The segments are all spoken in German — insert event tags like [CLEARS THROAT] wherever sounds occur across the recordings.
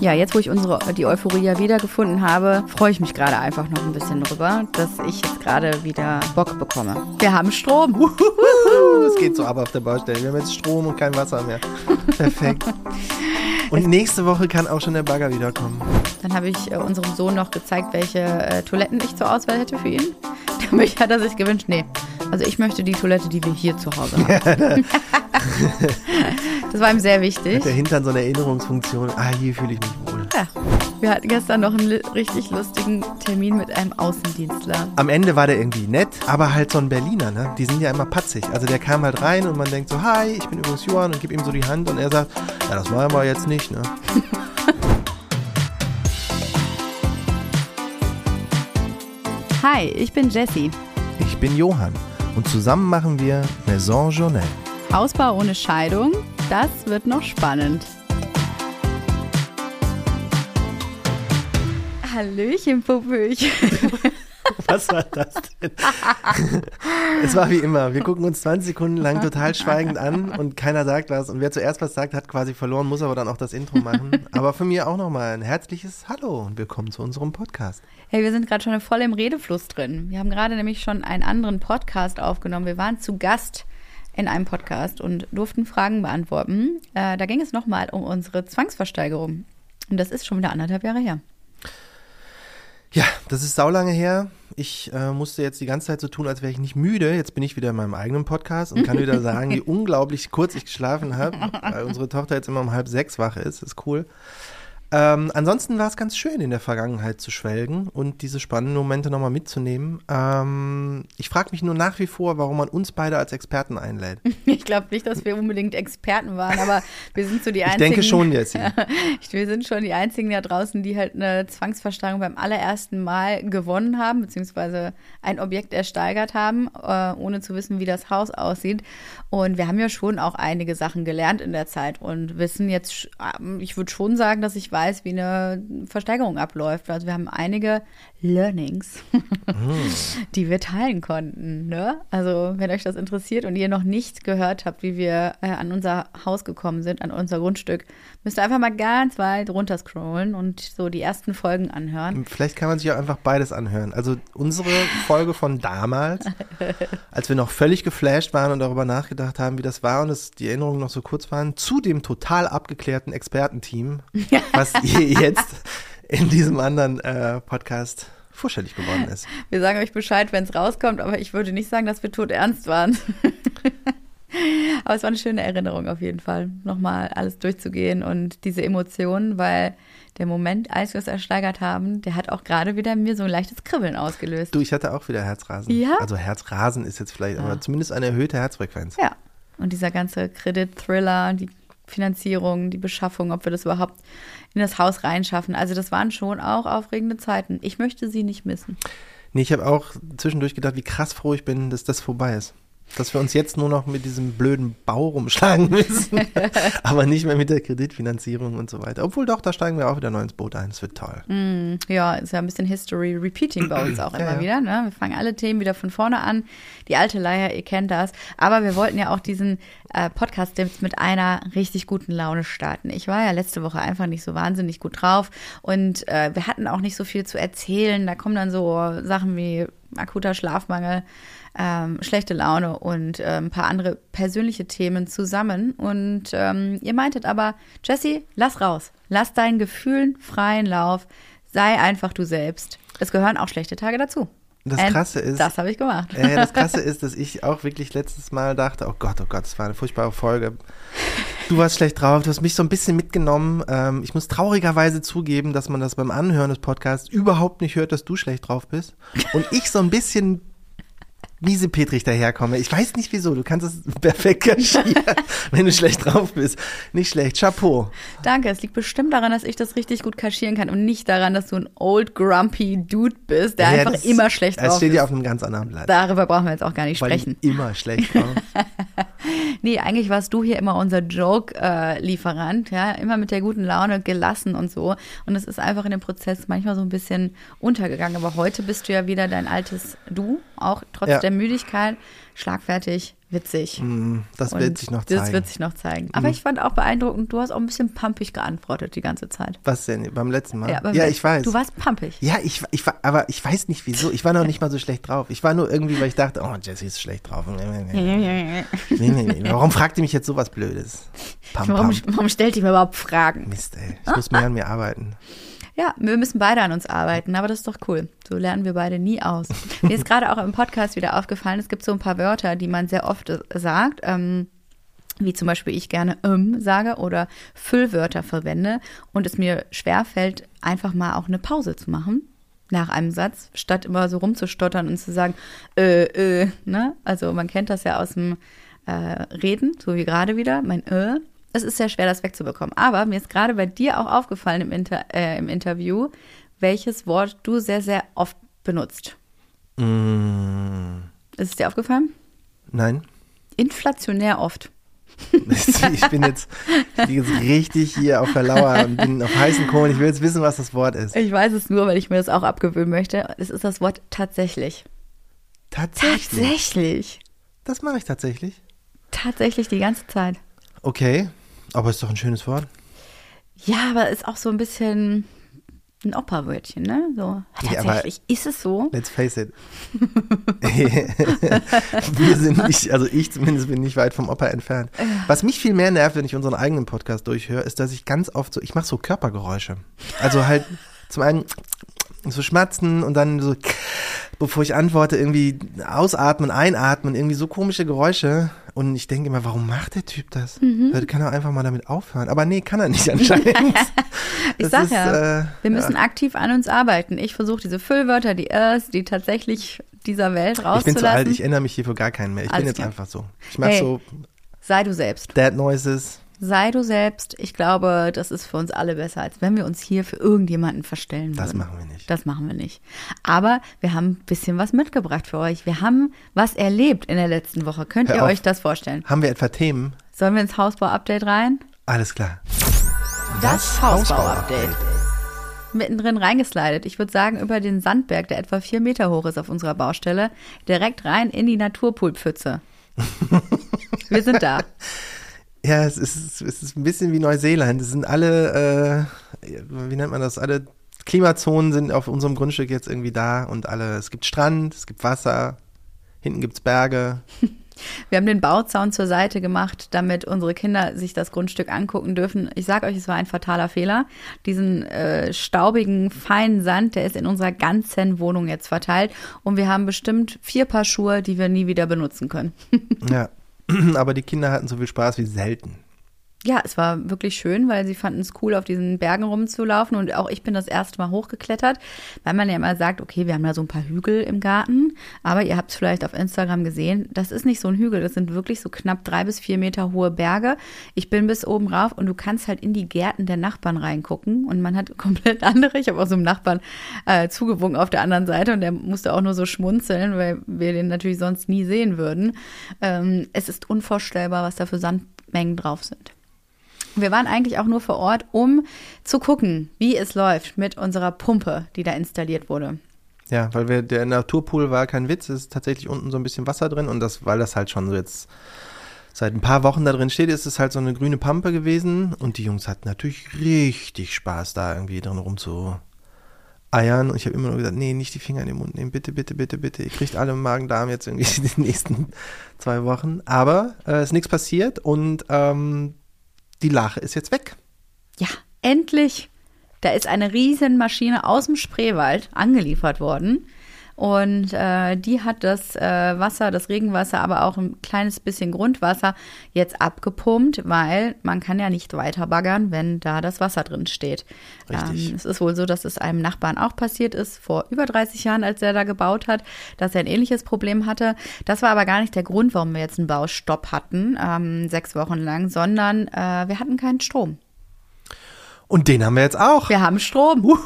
Ja, jetzt wo ich unsere, die Euphorie ja wiedergefunden habe, freue ich mich gerade einfach noch ein bisschen drüber, dass ich jetzt gerade wieder Bock bekomme. Wir haben Strom. Es geht so ab auf der Baustelle. Wir haben jetzt Strom und kein Wasser mehr. Perfekt. Und nächste Woche kann auch schon der Bagger wiederkommen. Dann habe ich äh, unserem Sohn noch gezeigt, welche äh, Toiletten ich zur Auswahl hätte für ihn. [LAUGHS] Damit hat er sich gewünscht, nee, also ich möchte die Toilette, die wir hier zu Hause haben. [LAUGHS] das war ihm sehr wichtig. Hat der Hintern so eine Erinnerungsfunktion. Ah, hier fühle ich mich wohl. Ja. Wir hatten gestern noch einen richtig lustigen Termin mit einem Außendienstler. Am Ende war der irgendwie nett, aber halt so ein Berliner, ne? Die sind ja immer patzig. Also der kam halt rein und man denkt so, hi, ich bin übrigens Johann und gib ihm so die Hand und er sagt, ja, das machen wir jetzt nicht, ne? [LAUGHS] Hi, ich bin Jessie. Ich bin Johann und zusammen machen wir Maison Journal. Hausbau ohne Scheidung, das wird noch spannend. Hallöchen, Popöchen. [LAUGHS] Was war das denn? [LAUGHS] es war wie immer. Wir gucken uns 20 Sekunden lang total schweigend an und keiner sagt was. Und wer zuerst was sagt, hat quasi verloren, muss aber dann auch das Intro machen. Aber von mir auch nochmal ein herzliches Hallo und willkommen zu unserem Podcast. Hey, wir sind gerade schon voll im Redefluss drin. Wir haben gerade nämlich schon einen anderen Podcast aufgenommen. Wir waren zu Gast in einem Podcast und durften Fragen beantworten. Äh, da ging es nochmal um unsere Zwangsversteigerung. Und das ist schon wieder anderthalb Jahre her. Ja, das ist saulange her. Ich äh, musste jetzt die ganze Zeit so tun, als wäre ich nicht müde. Jetzt bin ich wieder in meinem eigenen Podcast und kann wieder [LAUGHS] sagen, wie unglaublich kurz ich geschlafen habe, weil unsere Tochter jetzt immer um halb sechs wach ist. Das ist cool. Ähm, ansonsten war es ganz schön, in der Vergangenheit zu schwelgen und diese spannenden Momente nochmal mitzunehmen. Ähm, ich frage mich nur nach wie vor, warum man uns beide als Experten einlädt. [LAUGHS] Ich glaube nicht, dass wir unbedingt Experten waren, aber wir sind so die einzigen. [LAUGHS] Ich denke schon, Jessie. [LAUGHS] wir sind schon die einzigen da draußen, die halt eine Zwangsversteigerung beim allerersten Mal gewonnen haben, beziehungsweise ein Objekt ersteigert haben, äh, ohne zu wissen, wie das Haus aussieht. Und wir haben ja schon auch einige Sachen gelernt in der Zeit und wissen jetzt, ähm, ich würde schon sagen, dass ich weiß, wie eine Versteigerung abläuft. Also wir haben einige Learnings, mm. [LAUGHS] die wir teilen konnten. Ne? Also wenn euch das interessiert und ihr noch nicht gehört habt, wie wir äh, an unser Haus gekommen sind, an unser Grundstück, müsst ihr einfach mal ganz weit runterscrollen und so die ersten Folgen anhören. Vielleicht kann man sich auch einfach beides anhören. Also unsere Folge von damals, [LAUGHS] als wir noch völlig geflasht waren und darüber nachgedacht haben, wie das war und es die Erinnerungen noch so kurz waren, zu dem total abgeklärten Expertenteam, was [LAUGHS] jetzt in diesem anderen äh, Podcast vorstellig geworden ist. Wir sagen euch Bescheid, wenn es rauskommt, aber ich würde nicht sagen, dass wir tot ernst waren. [LAUGHS] aber es war eine schöne Erinnerung auf jeden Fall, nochmal alles durchzugehen und diese Emotionen, weil der Moment, als wir es ersteigert haben, der hat auch gerade wieder mir so ein leichtes Kribbeln ausgelöst. Du, ich hatte auch wieder Herzrasen. Ja? Also Herzrasen ist jetzt vielleicht, ja. aber zumindest eine erhöhte Herzfrequenz. Ja. Und dieser ganze Kredit-Thriller, die Finanzierung, die Beschaffung, ob wir das überhaupt in das Haus reinschaffen. Also das waren schon auch aufregende Zeiten. Ich möchte sie nicht missen. Nee, ich habe auch zwischendurch gedacht, wie krass froh ich bin, dass das vorbei ist dass wir uns jetzt nur noch mit diesem blöden Bau rumschlagen [LAUGHS] müssen, aber nicht mehr mit der Kreditfinanzierung und so weiter. Obwohl doch, da steigen wir auch wieder neu ins Boot ein. Es wird toll. Mm, ja, ist ja ein bisschen History Repeating bei uns auch immer ja. wieder. Ne? Wir fangen alle Themen wieder von vorne an. Die alte Leier, ihr kennt das. Aber wir wollten ja auch diesen äh, Podcast jetzt mit einer richtig guten Laune starten. Ich war ja letzte Woche einfach nicht so wahnsinnig gut drauf und äh, wir hatten auch nicht so viel zu erzählen. Da kommen dann so Sachen wie akuter Schlafmangel ähm, schlechte Laune und äh, ein paar andere persönliche Themen zusammen. Und ähm, ihr meintet aber, Jesse, lass raus. Lass deinen Gefühlen freien Lauf. Sei einfach du selbst. Es gehören auch schlechte Tage dazu. Das And Krasse ist. Das habe ich gemacht. Äh, das [LAUGHS] Krasse ist, dass ich auch wirklich letztes Mal dachte: Oh Gott, oh Gott, das war eine furchtbare Folge. Du warst schlecht drauf, du hast mich so ein bisschen mitgenommen. Ähm, ich muss traurigerweise zugeben, dass man das beim Anhören des Podcasts überhaupt nicht hört, dass du schlecht drauf bist. Und ich so ein bisschen miesepetrig daherkomme. Ich weiß nicht wieso, du kannst es [LAUGHS] perfekt kaschieren, [LAUGHS] wenn du schlecht drauf bist. Nicht schlecht, Chapeau. Danke, es liegt bestimmt daran, dass ich das richtig gut kaschieren kann und nicht daran, dass du ein old grumpy Dude bist, der ja, einfach das, immer schlecht drauf ist. Das steht ja auf einem ganz anderen Blatt. Darüber brauchen wir jetzt auch gar nicht Weil sprechen. immer schlecht drauf. [LAUGHS] nee, eigentlich warst du hier immer unser Joke-Lieferant, ja, immer mit der guten Laune gelassen und so. Und es ist einfach in dem Prozess manchmal so ein bisschen untergegangen. Aber heute bist du ja wieder dein altes Du, auch trotz ja. der Müdigkeit, schlagfertig witzig. Mm, das Und wird sich noch Das zeigen. wird sich noch zeigen. Aber ich fand auch beeindruckend, du hast auch ein bisschen pumpig geantwortet die ganze Zeit. Was denn? Beim letzten Mal? ja Letzten- ich weiß. Du warst pumpig. ja, ich, ich war, aber ich weiß nicht wieso. Ich war noch nicht mal so schlecht drauf. Ich war nur irgendwie, weil ich dachte, oh, Jessie ist schlecht drauf. [LAUGHS] Nee, nee, nee, nee, nee. Warum fragt ihr mich jetzt sowas Blödes? Pam, Warum, pam. warum stellt ihr mir überhaupt Fragen? Mist, ey. Ich muss mehr an mir arbeiten. Ja, wir müssen beide an uns arbeiten, aber das ist doch cool. So lernen wir beide nie aus. Mir ist gerade auch im Podcast wieder aufgefallen, es gibt so ein paar Wörter, die man sehr oft äh, sagt, ähm, wie zum Beispiel ich gerne ähm sage oder Füllwörter verwende und es mir schwerfällt, einfach mal auch eine Pause zu machen nach einem Satz, statt immer so rumzustottern und zu sagen, äh, äh, ne? Also man kennt das ja aus dem äh, Reden, so wie gerade wieder, mein äh. Es ist sehr schwer, das wegzubekommen. Aber mir ist gerade bei dir auch aufgefallen im, Inter äh, im Interview, welches Wort du sehr, sehr oft benutzt. Mm, Ist es dir aufgefallen? nein. Inflationär oft. [LAUGHS] Ich bin jetzt, ich jetzt richtig hier auf der Lauer und bin auf heißen Kohlen. Ich will jetzt wissen, was das Wort ist. Ich weiß es nur, weil ich mir das auch abgewöhnen möchte. Es ist das Wort tatsächlich. Tatsächlich. Tatsächlich. Das mache ich tatsächlich. Tatsächlich die ganze Zeit. Okay, aber ist doch ein schönes Wort. Ja, aber ist auch so ein bisschen ein Operwörtchen, ne? So, Ja, tatsächlich. ist es so? Let's face it. [LAUGHS] Wir sind nicht, also ich zumindest bin nicht weit vom Opa entfernt. Was mich viel mehr nervt, wenn ich unseren eigenen Podcast durchhöre, ist, dass ich ganz oft so, ich mache so Körpergeräusche. Also halt zum einen so schmatzen und dann so, bevor ich antworte, irgendwie ausatmen, einatmen, irgendwie so komische Geräusche. Und ich denke immer, warum macht der Typ das? Mhm. Der Kann er einfach mal damit aufhören? Aber nee, kann er nicht anscheinend. [LAUGHS] Ich Das sag ist, ja, äh, wir müssen aktiv an uns arbeiten. Ich versuche diese Füllwörter, die Ers, die tatsächlich dieser Welt Ich bin rauszulassen. zu alt, ich ändere mich hier für gar keinen mehr. Ich Alles bin jetzt klar. einfach so. Ich mache Hey. so Sei du selbst. Dad Noises. Sei du selbst. Ich glaube, das ist für uns alle besser, als wenn wir uns hier für irgendjemanden verstellen Das würden. machen wir nicht. Das machen wir nicht. Aber wir haben ein bisschen was mitgebracht für euch. Wir haben was erlebt in der letzten Woche. Könnt Hör ihr auf. euch das vorstellen? Haben wir etwa Themen? Sollen wir ins Hausbau-Update rein? Alles klar. Das Hausbau-Update. Mittendrin reingeslidet. Ich würde sagen, über den Sandberg, der etwa vier Meter hoch ist auf unserer Baustelle, direkt rein in die Naturpoolpfütze. [LAUGHS] wir sind da. Ja, es ist, es ist ein bisschen wie Neuseeland. Es sind alle, äh, wie nennt man das? Alle Klimazonen sind auf unserem Grundstück jetzt irgendwie da und alle, es gibt Strand, es gibt Wasser, hinten gibt's Berge. Wir haben den Bauzaun zur Seite gemacht, damit unsere Kinder sich das Grundstück angucken dürfen. Ich sage euch, es war ein fataler Fehler. Diesen äh, staubigen, feinen Sand, der ist in unserer ganzen Wohnung jetzt verteilt. Und wir haben bestimmt vier Paar Schuhe, die wir nie wieder benutzen können. Ja. [CLEARS THROAT] Aber die Kinder hatten so viel Spaß wie selten. Ja, es war wirklich schön, weil sie fanden es cool, auf diesen Bergen rumzulaufen. Und auch ich bin das erste Mal hochgeklettert, weil man ja immer sagt, okay, wir haben da so ein paar Hügel im Garten. Aber ihr habt es vielleicht auf Instagram gesehen, das ist nicht so ein Hügel, das sind wirklich so knapp drei bis vier Meter hohe Berge. Ich bin bis oben rauf und du kannst halt in die Gärten der Nachbarn reingucken. Und man hat [LAUGHS] komplett andere. Ich habe auch so einem Nachbarn äh, zugewunken auf der anderen Seite und der musste auch nur so schmunzeln, weil wir den natürlich sonst nie sehen würden. Ähm, es ist unvorstellbar, was da für Sandmengen drauf sind. Wir waren eigentlich auch nur vor Ort, um zu gucken, wie es läuft mit unserer Pumpe, die da installiert wurde. Ja, weil wir, der Naturpool war kein Witz, es ist tatsächlich unten so ein bisschen Wasser drin und das, weil das halt schon so jetzt seit ein paar Wochen da drin steht, ist es halt so eine grüne Pampe gewesen und die Jungs hatten natürlich richtig Spaß, da irgendwie drin rumzu eiern und ich habe immer nur gesagt, nee, nicht die Finger in den Mund nehmen, bitte, bitte, bitte, bitte. Ihr kriegt alle Magen-Darm jetzt irgendwie [LAUGHS] die nächsten zwei Wochen. Aber äh, ist nichts passiert und ähm, die Lache ist jetzt weg. Ja, endlich. Da ist eine Riesenmaschine aus dem Spreewald angeliefert worden. Und äh, die hat das äh, Wasser, das Regenwasser, aber auch ein kleines bisschen Grundwasser jetzt abgepumpt, weil man kann ja nicht weiter baggern, wenn da das Wasser drin steht. Richtig. Ähm, es ist wohl so, dass es einem Nachbarn auch passiert ist, vor über 30 Jahren, als er da gebaut hat, dass er ein ähnliches Problem hatte. Das war aber gar nicht der Grund, warum wir jetzt einen Baustopp hatten, ähm, sechs Wochen lang, sondern äh, wir hatten keinen Strom. Und den haben wir jetzt auch. Wir haben Strom. Uhuhu,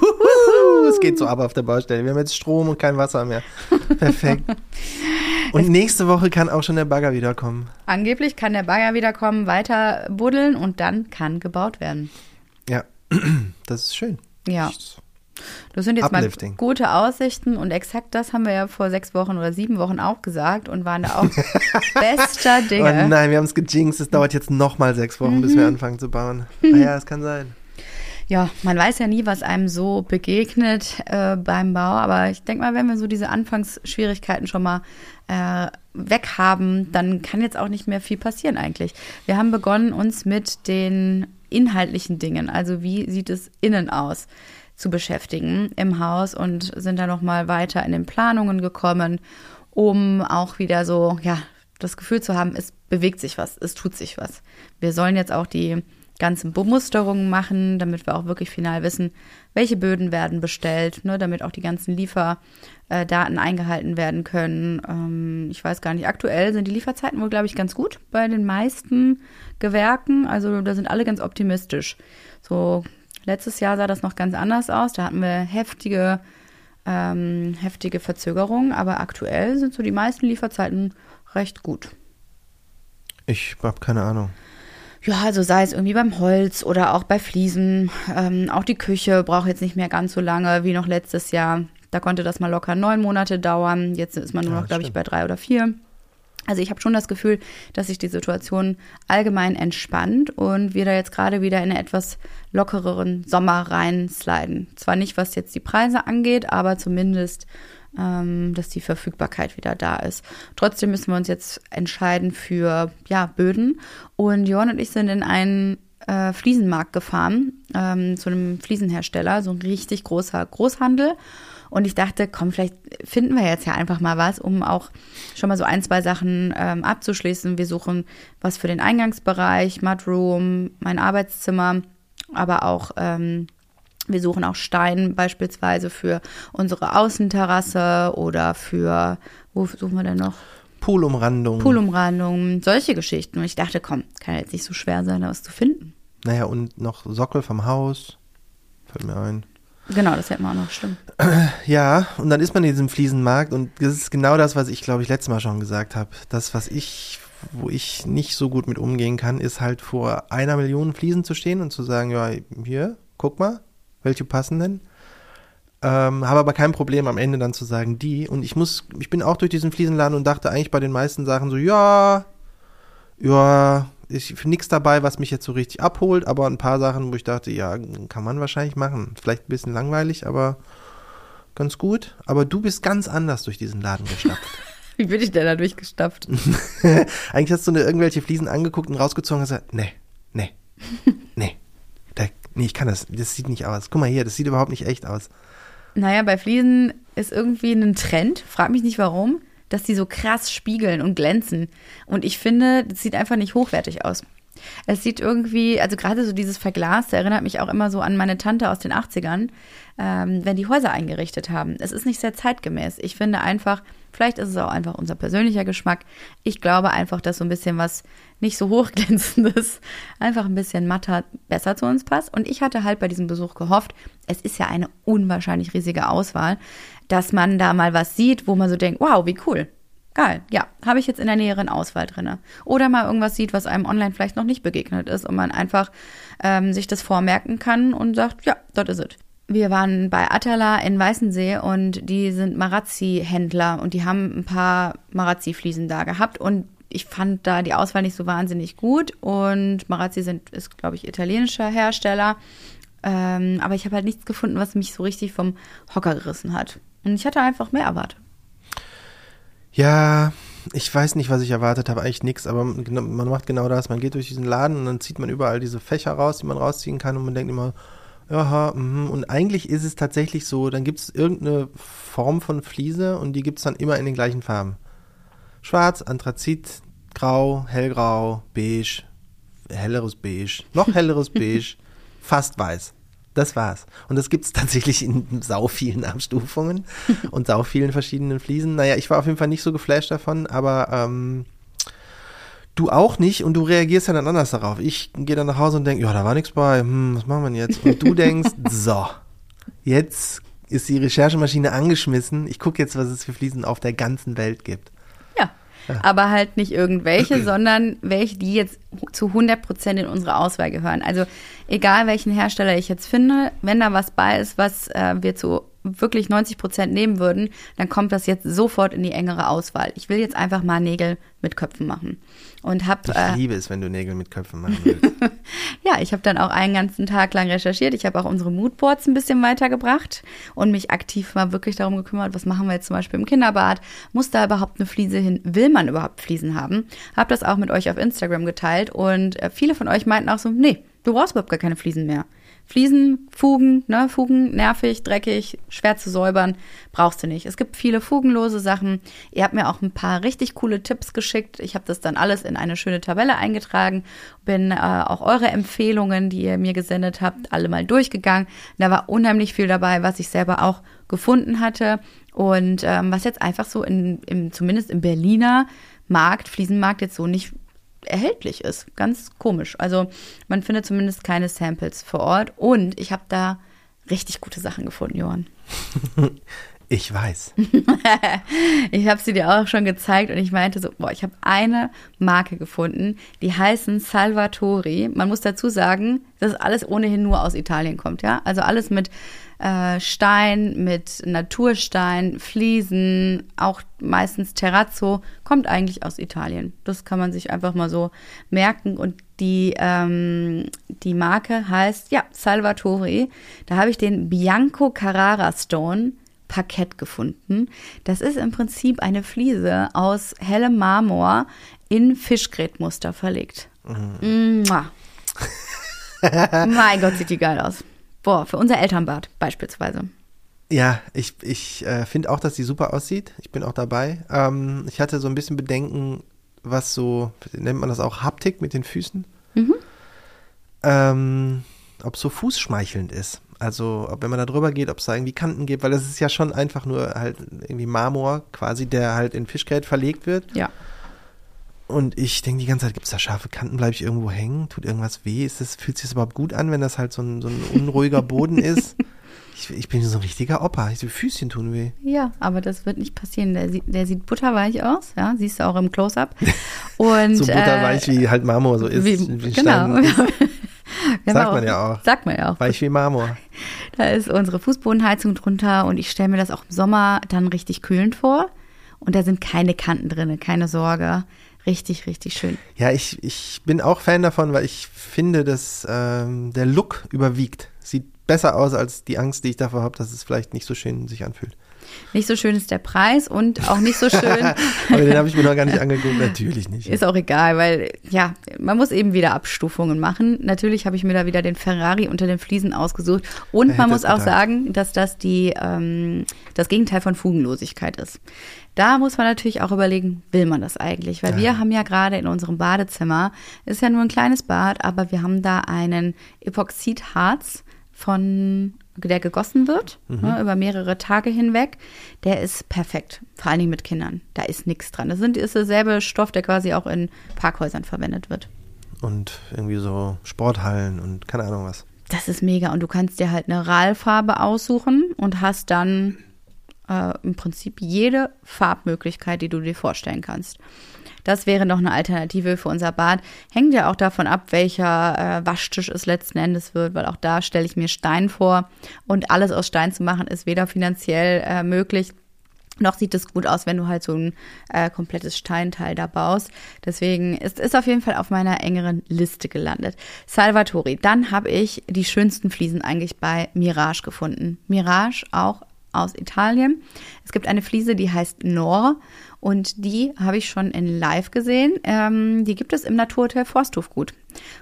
es geht so ab auf der Baustelle. Wir haben jetzt Strom und kein Wasser mehr. Perfekt. [LAUGHS] Und nächste Woche kann auch schon der Bagger wiederkommen. Angeblich kann der Bagger wieder kommen, weiter buddeln und dann kann gebaut werden. Ja, [CLEARS THROAT] das ist schön. Ja. Das sind jetzt Uplifting. mal gute Aussichten und exakt das haben wir ja vor sechs Wochen oder sieben Wochen auch gesagt und waren da auch [LAUGHS] bester Oh Dinge. nein, wir haben es gejinxt. Es dauert jetzt nochmal sechs Wochen, bis Mhm. wir anfangen zu bauen. Naja, es kann sein. Ja, man weiß ja nie, was einem so begegnet äh, beim Bau, aber ich denke mal, wenn wir so diese Anfangsschwierigkeiten schon mal äh, weg haben, dann kann jetzt auch nicht mehr viel passieren eigentlich. Wir haben begonnen, uns mit den inhaltlichen Dingen, also wie sieht es innen aus, zu beschäftigen im Haus und sind da noch mal weiter in den Planungen gekommen, um auch wieder so, ja, das Gefühl zu haben, es bewegt sich was, es tut sich was. Wir sollen jetzt auch die ganzen Bemusterungen machen, damit wir auch wirklich final wissen, welche Böden werden bestellt, ne, damit auch die ganzen Lieferdaten eingehalten werden können. Ähm, ich weiß gar nicht, aktuell sind die Lieferzeiten wohl, glaube ich, ganz gut bei den meisten Gewerken. Also da sind alle ganz optimistisch. So letztes Jahr sah das noch ganz anders aus. Da hatten wir heftige, ähm, heftige Verzögerungen, aber aktuell sind so die meisten Lieferzeiten recht gut. Ich habe keine Ahnung. Ja, also sei es irgendwie beim Holz oder auch bei Fliesen. Ähm, auch die Küche braucht jetzt nicht mehr ganz so lange wie noch letztes Jahr. Da konnte das mal locker neun Monate dauern. Jetzt ist man nur Ja, noch, glaube ich, bei drei oder vier. Also ich habe schon das Gefühl, dass sich die Situation allgemein entspannt und wir da jetzt gerade wieder in einen etwas lockereren Sommer reinsliden. Zwar nicht, was jetzt die Preise angeht, aber zumindest, dass die Verfügbarkeit wieder da ist. Trotzdem müssen wir uns jetzt entscheiden für ja, Böden. Und Johann und ich sind in einen äh, Fliesenmarkt gefahren, ähm, zu einem Fliesenhersteller, so ein richtig großer Großhandel. Und ich dachte, komm, vielleicht finden wir jetzt ja einfach mal was, um auch schon mal so ein, zwei Sachen ähm, abzuschließen. Wir suchen was für den Eingangsbereich, Mudroom, mein Arbeitszimmer, aber auch ähm, wir suchen auch Stein beispielsweise für unsere Außenterrasse oder für, wo suchen wir denn noch? Poolumrandung. Poolumrandungen, solche Geschichten. Und ich dachte, komm, kann jetzt nicht so schwer sein, da was zu finden. Naja, und noch Sockel vom Haus. Fällt mir ein. Genau, das hätten wir auch noch, stimmt. [CLEARS THROAT] Ja, und dann ist man in diesem Fliesenmarkt und das ist genau das, was ich, glaube ich, letztes Mal schon gesagt habe. Das, was ich, wo ich nicht so gut mit umgehen kann, ist halt vor einer Million Fliesen zu stehen und zu sagen, ja, hier, guck mal, welche passen denn? Ähm, habe aber kein Problem am Ende dann zu sagen, die. Und ich muss, ich bin auch durch diesen Fliesenladen und dachte eigentlich bei den meisten Sachen so, ja, ja, ich finde nichts dabei, was mich jetzt so richtig abholt, aber ein paar Sachen, wo ich dachte, ja, kann man wahrscheinlich machen. Vielleicht ein bisschen langweilig, aber ganz gut. Aber du bist ganz anders durch diesen Laden gestapft. [LAUGHS] Wie bin ich denn da durchgestapft? [LAUGHS] Eigentlich hast du dir irgendwelche Fliesen angeguckt und rausgezogen und gesagt, nee, nee, nee, nee, ich kann das, das sieht nicht aus. Guck mal hier, das sieht überhaupt nicht echt aus. Naja, bei Fliesen ist irgendwie ein Trend, frag mich nicht warum, dass die so krass spiegeln und glänzen. Und ich finde, das sieht einfach nicht hochwertig aus. Es sieht irgendwie, also gerade so dieses Verglaste erinnert mich auch immer so an meine Tante aus den 80ern, ähm, wenn die Häuser eingerichtet haben. Es ist nicht sehr zeitgemäß. Ich finde einfach, vielleicht ist es auch einfach unser persönlicher Geschmack. Ich glaube einfach, dass so ein bisschen was nicht so hochglänzendes, einfach ein bisschen matter besser zu uns passt. Und ich hatte halt bei diesem Besuch gehofft, es ist ja eine unwahrscheinlich riesige Auswahl, dass man da mal was sieht, wo man so denkt, wow, wie cool. Geil, ja, habe ich jetzt in der näheren Auswahl drinne. Oder mal irgendwas sieht, was einem online vielleicht noch nicht begegnet ist und man einfach ähm, sich das vormerken kann und sagt, ja, dort ist es. Wir waren bei Atala in Weißensee und die sind Marazzi-Händler und die haben ein paar Marazzi-Fliesen da gehabt und ich fand da die Auswahl nicht so wahnsinnig gut und Marazzi sind, ist, glaube ich, italienischer Hersteller. Ähm, aber ich habe halt nichts gefunden, was mich so richtig vom Hocker gerissen hat. Und ich hatte einfach mehr erwartet. Ja, ich weiß nicht, was ich erwartet habe, eigentlich nichts, aber man macht genau das. Man geht durch diesen Laden und dann zieht man überall diese Fächer raus, die man rausziehen kann und man denkt immer, ja, mhm. und eigentlich ist es tatsächlich so, dann gibt es irgendeine Form von Fliese und die gibt es dann immer in den gleichen Farben. Schwarz, Anthrazit, Grau, Hellgrau, Beige, helleres Beige, noch helleres [LAUGHS] Beige, fast weiß. Das war's. Und das gibt's [LAUGHS] tatsächlich in sau vielen Abstufungen [LAUGHS] und sau vielen verschiedenen Fliesen. Naja, ich war auf jeden Fall nicht so geflasht davon, aber ähm, du auch nicht und du reagierst ja dann anders darauf. Ich gehe dann nach Hause und denke, ja, da war nichts bei, hm, was machen wir denn jetzt? Und du denkst, so, jetzt ist die Recherchemaschine angeschmissen. Ich gucke jetzt, was es für Fliesen auf der ganzen Welt gibt. Ja, aber halt nicht irgendwelche, [CLEARS THROAT] sondern welche, die jetzt zu 100 Prozent in unsere Auswahl gehören. Also egal welchen Hersteller ich jetzt finde, wenn da was bei ist, was äh, wir zu wirklich 90 Prozent nehmen würden, dann kommt das jetzt sofort in die engere Auswahl. Ich will jetzt einfach mal Nägel mit Köpfen machen. Und hab, ich äh, liebe es, wenn du Nägel mit Köpfen machen [LAUGHS] willst. ja, ich habe dann auch einen ganzen Tag lang recherchiert. Ich habe auch unsere Moodboards ein bisschen weitergebracht und mich aktiv mal wirklich darum gekümmert, was machen wir jetzt zum Beispiel im Kinderbad? Muss da überhaupt eine Fliese hin? Will man überhaupt Fliesen haben? Habe das auch mit euch auf Instagram geteilt und äh, viele von euch meinten auch so, nee, du brauchst überhaupt gar keine Fliesen mehr. Fliesen, Fugen, ne, Fugen, nervig, dreckig, schwer zu säubern, brauchst du nicht. Es gibt viele fugenlose Sachen. Ihr habt mir auch ein paar richtig coole Tipps geschickt. Ich habe das dann alles in eine schöne Tabelle eingetragen, bin äh, auch eure Empfehlungen, die ihr mir gesendet habt, alle mal durchgegangen. Da war unheimlich viel dabei, was ich selber auch gefunden hatte und ähm, was jetzt einfach so in, im, zumindest im Berliner Markt, Fliesenmarkt jetzt so nicht erhältlich ist. Ganz komisch. Also man findet zumindest keine Samples vor Ort. Und ich habe da richtig gute Sachen gefunden, Johann. [LAUGHS] Ich weiß. [LAUGHS] ich habe sie dir auch schon gezeigt und ich meinte so, boah, ich habe eine Marke gefunden, die heißen Salvatori. Man muss dazu sagen, dass alles ohnehin nur aus Italien kommt, ja? Also alles mit äh, Stein, mit Naturstein, Fliesen, auch meistens Terrazzo, kommt eigentlich aus Italien. Das kann man sich einfach mal so merken. Und die, ähm, die Marke heißt, ja, Salvatori. Da habe ich den Bianco Carrara Stone Parkett gefunden. Das ist im Prinzip eine Fliese aus hellem Marmor in Fischgrätmuster verlegt. Mhm. [LAUGHS] mein Gott, sieht die geil aus. Boah, für unser Elternbad beispielsweise. Ja, ich, ich äh, finde auch, dass die super aussieht. Ich bin auch dabei. Ähm, ich hatte so ein bisschen Bedenken, was so, nennt man das auch, Haptik mit den Füßen? Mhm. Ähm, ob so fußschmeichelnd ist. Also, ob wenn man da drüber geht, ob es da irgendwie Kanten gibt, weil das ist ja schon einfach nur halt irgendwie Marmor quasi, der halt in Fischgeld verlegt wird. Ja. Und ich denke die ganze Zeit, gibt es da scharfe Kanten? Bleibe ich irgendwo hängen? Tut irgendwas weh? Ist das, fühlt sich das überhaupt gut an, wenn das halt so ein, so ein unruhiger Boden [LAUGHS] ist? Ich, ich, bin so ein richtiger Opa. Die Füßchen tun weh. Ja, aber das wird nicht passieren. Der, sieht, der sieht butterweich aus, ja, siehst du auch im Close-Up. Und, so butterweich, äh, wie halt Marmor so ist. Wie, wie genau. [LAUGHS] Sagt auch, man ja auch. Sagt man ja auch. Weich wie Marmor. Da ist unsere Fußbodenheizung drunter und ich stelle mir das auch im Sommer dann richtig kühlend vor. Und da sind keine Kanten drin, keine Sorge. Richtig, richtig schön. Ja, ich, ich bin auch Fan davon, weil ich finde, dass ähm, der Look überwiegt. Sieht besser aus als die Angst, die ich davor habe, dass es vielleicht nicht so schön sich anfühlt. Nicht so schön ist der Preis und auch nicht so schön. [LAUGHS] Aber den habe ich mir noch gar nicht angeguckt. Natürlich nicht. Ist auch egal, weil ja, man muss eben wieder Abstufungen machen. Natürlich habe ich mir da wieder den Ferrari unter den Fliesen ausgesucht. Und man muss auch sagen, dass das die, ähm, das Gegenteil von Fugenlosigkeit ist. Da muss man natürlich auch überlegen, will man das eigentlich? Weil ja. wir haben ja gerade in unserem Badezimmer, ist ja nur ein kleines Bad, aber wir haben da einen Epoxidharz von der gegossen wird, mhm. ne, über mehrere Tage hinweg, der ist perfekt. Vor allen Dingen mit Kindern. Da ist nichts dran. Das sind, ist derselbe Stoff, der quasi auch in Parkhäusern verwendet wird. Und irgendwie so Sporthallen und keine Ahnung was. Das ist mega. Und du kannst dir halt eine Ralfarbe aussuchen und hast dann äh, im Prinzip jede Farbmöglichkeit, die du dir vorstellen kannst. Das wäre noch eine Alternative für unser Bad. Hängt ja auch davon ab, welcher äh, Waschtisch es letzten Endes wird, weil auch da stelle ich mir Stein vor. Und alles aus Stein zu machen, ist weder finanziell äh, möglich, noch sieht es gut aus, wenn du halt so ein äh, komplettes Steinteil da baust. Deswegen ist es auf jeden Fall auf meiner engeren Liste gelandet. Salvatori. Dann habe ich die schönsten Fliesen eigentlich bei Mirage gefunden. Mirage auch aus Italien. Es gibt eine Fliese, die heißt Nor und die habe ich schon in Live gesehen. Ähm, die gibt es im Naturhotel Forsthofgut.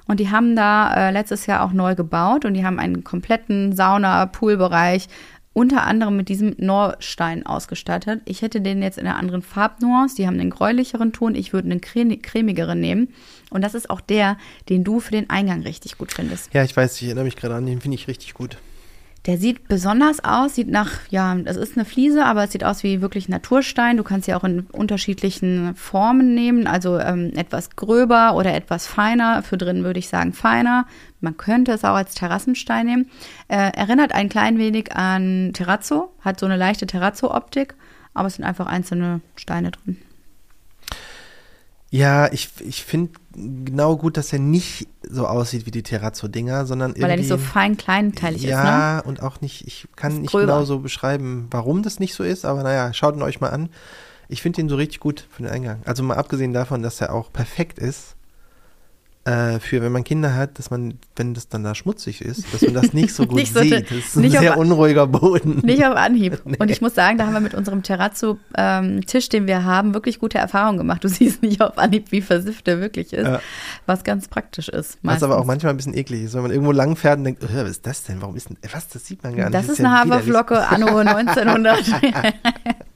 Und die haben da äh, letztes Jahr auch neu gebaut und die haben einen kompletten Sauna-Poolbereich unter anderem mit diesem Norstein ausgestattet. Ich hätte den jetzt in einer anderen Farbnuance. Die haben den gräulicheren Ton. Ich würde einen cremigeren nehmen. Und das ist auch der, den du für den Eingang richtig gut findest. Ja, ich weiß, ich erinnere mich gerade an den, finde ich richtig gut. Der sieht besonders aus, sieht nach, ja, das ist eine Fliese, aber es sieht aus wie wirklich Naturstein. Du kannst sie auch in unterschiedlichen Formen nehmen, also ähm, etwas gröber oder etwas feiner. Für drin würde ich sagen feiner. Man könnte es auch als Terrassenstein nehmen. Äh, erinnert ein klein wenig an Terrazzo, hat so eine leichte Terrazzo-Optik, aber es sind einfach einzelne Steine drin. Ja, ich, ich finde genau gut, dass er nicht so aussieht wie die Terrazzo-Dinger, sondern irgendwie. Weil er nicht so fein kleinteilig ja, ist, ne? Ja, und auch nicht, ich kann Ist nicht gröber. genau so beschreiben, warum das nicht so ist, aber naja, schaut ihn euch mal an. Ich finde ihn so richtig gut für den Eingang. Also mal abgesehen davon, dass er auch perfekt ist, äh, für wenn man Kinder hat, dass man, wenn das dann da schmutzig ist, dass man das [LAUGHS] nicht so gut Nicht so- sieht. Das ist ein nicht auf- sehr unruhiger Boden. Nicht auf Anhieb. [LAUGHS] Und ich muss sagen, da haben wir mit unserem Terrazzo-Tisch, den wir haben, wirklich gute Erfahrungen gemacht. Du siehst nicht auf Anhieb, wie versifft der wirklich ist, Ja. was ganz praktisch ist. Was aber auch meistens. manchmal ein bisschen eklig ist, wenn man irgendwo lang fährt und denkt, "Äh, was ist das denn? Warum ist denn, was, das sieht man gar nicht. Das ist ja eine widerlich." Haferflocke anno [LAUGHS] 1900.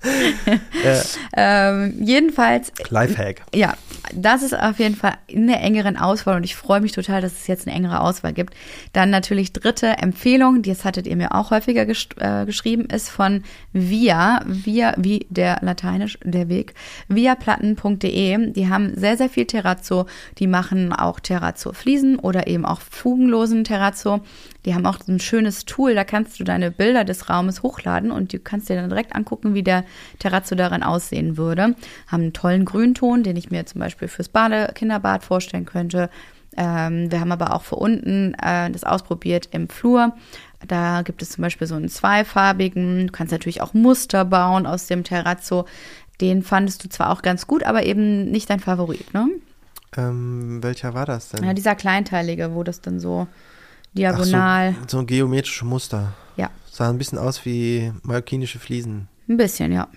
[LAUGHS] ähm, jedenfalls, Lifehack. ja, das ist auf jeden Fall in der engeren Auswahl und ich freue mich total, dass es jetzt eine engere Auswahl gibt. Dann natürlich dritte Empfehlung, die jetzt hattet ihr mir auch häufiger gest- äh, geschrieben, ist von Via, Via wie der lateinisch, der Weg, viaplatten.de. Die haben sehr, sehr viel Terrazzo. Die machen auch Terrazzo-Fliesen oder eben auch fugenlosen Terrazzo. Die haben auch so ein schönes Tool, da kannst du deine Bilder des Raumes hochladen und du kannst dir dann direkt angucken, wie der Terrazzo darin aussehen würde. Haben einen tollen Grünton, den ich mir zum Beispiel fürs Bade, Kinderbad vorstellen könnte. Ähm, wir haben aber auch für unten äh, das ausprobiert im Flur. Da gibt es zum Beispiel so einen zweifarbigen. Du kannst natürlich auch Muster bauen aus dem Terrazzo. Den fandest du zwar auch ganz gut, aber eben nicht dein Favorit, ne? Ähm, welcher war das denn? Ja, dieser kleinteilige, wo das dann so Ach diagonal. so, so geometrische Muster. Ja, Sah ein bisschen aus wie mallorquinische Fliesen. ein bisschen, ja.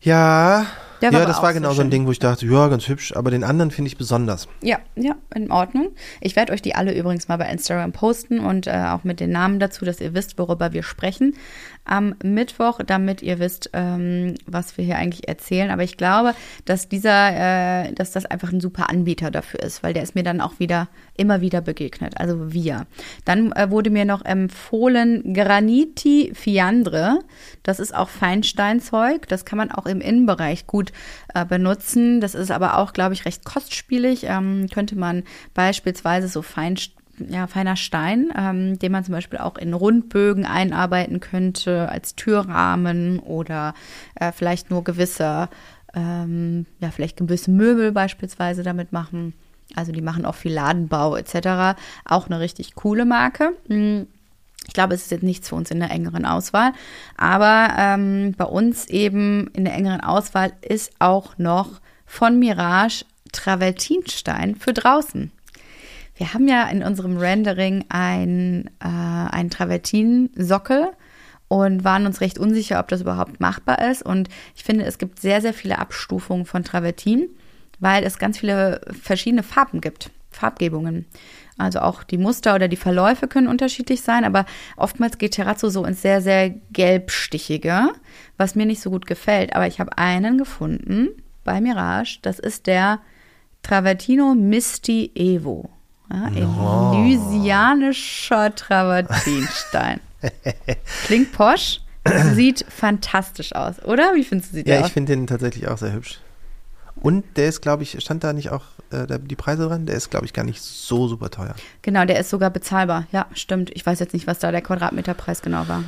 Ja, Der ja das war genau so ein. Ding, wo ich dachte, ja, ganz hübsch, aber den anderen finde ich besonders. Ja, ja, in Ordnung. Ich werde euch die alle übrigens mal bei Instagram posten und äh, auch mit den Namen dazu, dass ihr wisst, worüber wir sprechen am Mittwoch, damit ihr wisst, ähm, was wir hier eigentlich erzählen. Aber ich glaube, dass dieser, äh, dass das einfach ein super Anbieter dafür ist, weil der ist mir dann auch wieder immer wieder begegnet. Also wir. Dann äh, wurde mir noch empfohlen Graniti Fiandre. Das ist auch Feinsteinzeug. Das kann man auch im Innenbereich gut äh, benutzen. Das ist aber auch, glaube ich, recht kostspielig. Ähm, könnte man beispielsweise so fein, ja, feiner Stein, ähm, den man zum Beispiel auch in Rundbögen einarbeiten könnte als Türrahmen oder äh, vielleicht nur gewisse, ähm, ja, vielleicht gewisse Möbel beispielsweise damit machen. Also die machen auch viel Ladenbau etc. Auch eine richtig coole Marke. Mm. Ich glaube, es ist jetzt nichts für uns in der engeren Auswahl. Aber ähm, bei uns eben in der engeren Auswahl ist auch noch von Mirage Travertinstein für draußen. Wir haben ja in unserem Rendering ein, äh, einen Travertin-Sockel und waren uns recht unsicher, ob das überhaupt machbar ist. Und ich finde, es gibt sehr, sehr viele Abstufungen von Travertin, weil es ganz viele verschiedene Farben gibt, Farbgebungen. Also auch die Muster oder die Verläufe können unterschiedlich sein, aber oftmals geht Terrazzo so ins sehr, sehr gelbstichige, was mir nicht so gut gefällt. Aber ich habe einen gefunden bei Mirage, das ist der Travertino Misty Evo. Ja, ein lysianischer Travertinstein. [LAUGHS] Klingt posch, sieht fantastisch aus, oder? Wie findest du sie Ja, aus? ich finde den tatsächlich auch sehr hübsch. Und der ist, glaube ich, stand da nicht auch äh, die Preise dran? Der ist, glaube ich, gar nicht so super teuer. Genau, der ist sogar bezahlbar. Ja, stimmt. Ich weiß jetzt nicht, was da der Quadratmeterpreis genau war.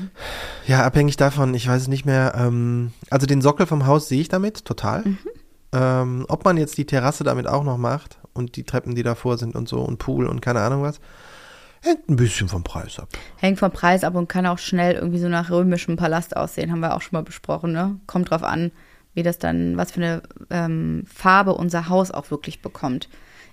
Ja, abhängig davon, ich weiß es nicht mehr. Ähm, also den Sockel vom Haus sehe ich damit, total. Mhm. Ähm, ob man jetzt die Terrasse damit auch noch macht und die Treppen, die davor sind und so und Pool und keine Ahnung was, hängt ein bisschen vom Preis ab. Hängt vom Preis ab und kann auch schnell irgendwie so nach römischem Palast aussehen, haben wir auch schon mal besprochen, ne? Kommt drauf an, wie das dann, was für eine ähm, Farbe unser Haus auch wirklich bekommt.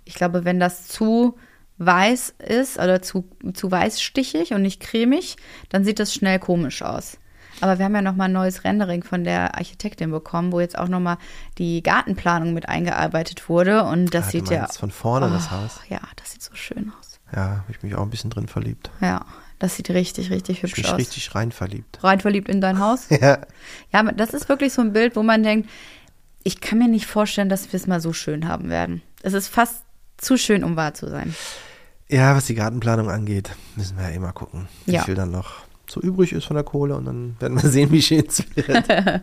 Ich glaube, wenn das zu weiß ist oder zu, zu weißstichig und nicht cremig, dann sieht das schnell komisch aus. Aber wir haben ja noch mal ein neues Rendering von der Architektin bekommen, wo jetzt auch noch mal die Gartenplanung mit eingearbeitet wurde und das Ah, sieht du ja meinst von vorne das Oh, Haus. Ja, das sieht so schön aus. Ja, habe ich mich auch ein bisschen drin verliebt. Ja, das sieht richtig, richtig Ich hübsch bin aus. richtig rein verliebt. Rein verliebt in dein Haus? [LAUGHS] Ja, Ja, das ist wirklich so ein Bild, wo man denkt, ich kann mir nicht vorstellen, dass wir es mal so schön haben werden. Es ist fast zu schön, um wahr zu sein. ja, was die Gartenplanung angeht, müssen wir ja immer gucken, wie Ja. viel dann noch so übrig ist von der Kohle und dann werden wir [LAUGHS] sehen, wie schön es wird. [LAUGHS]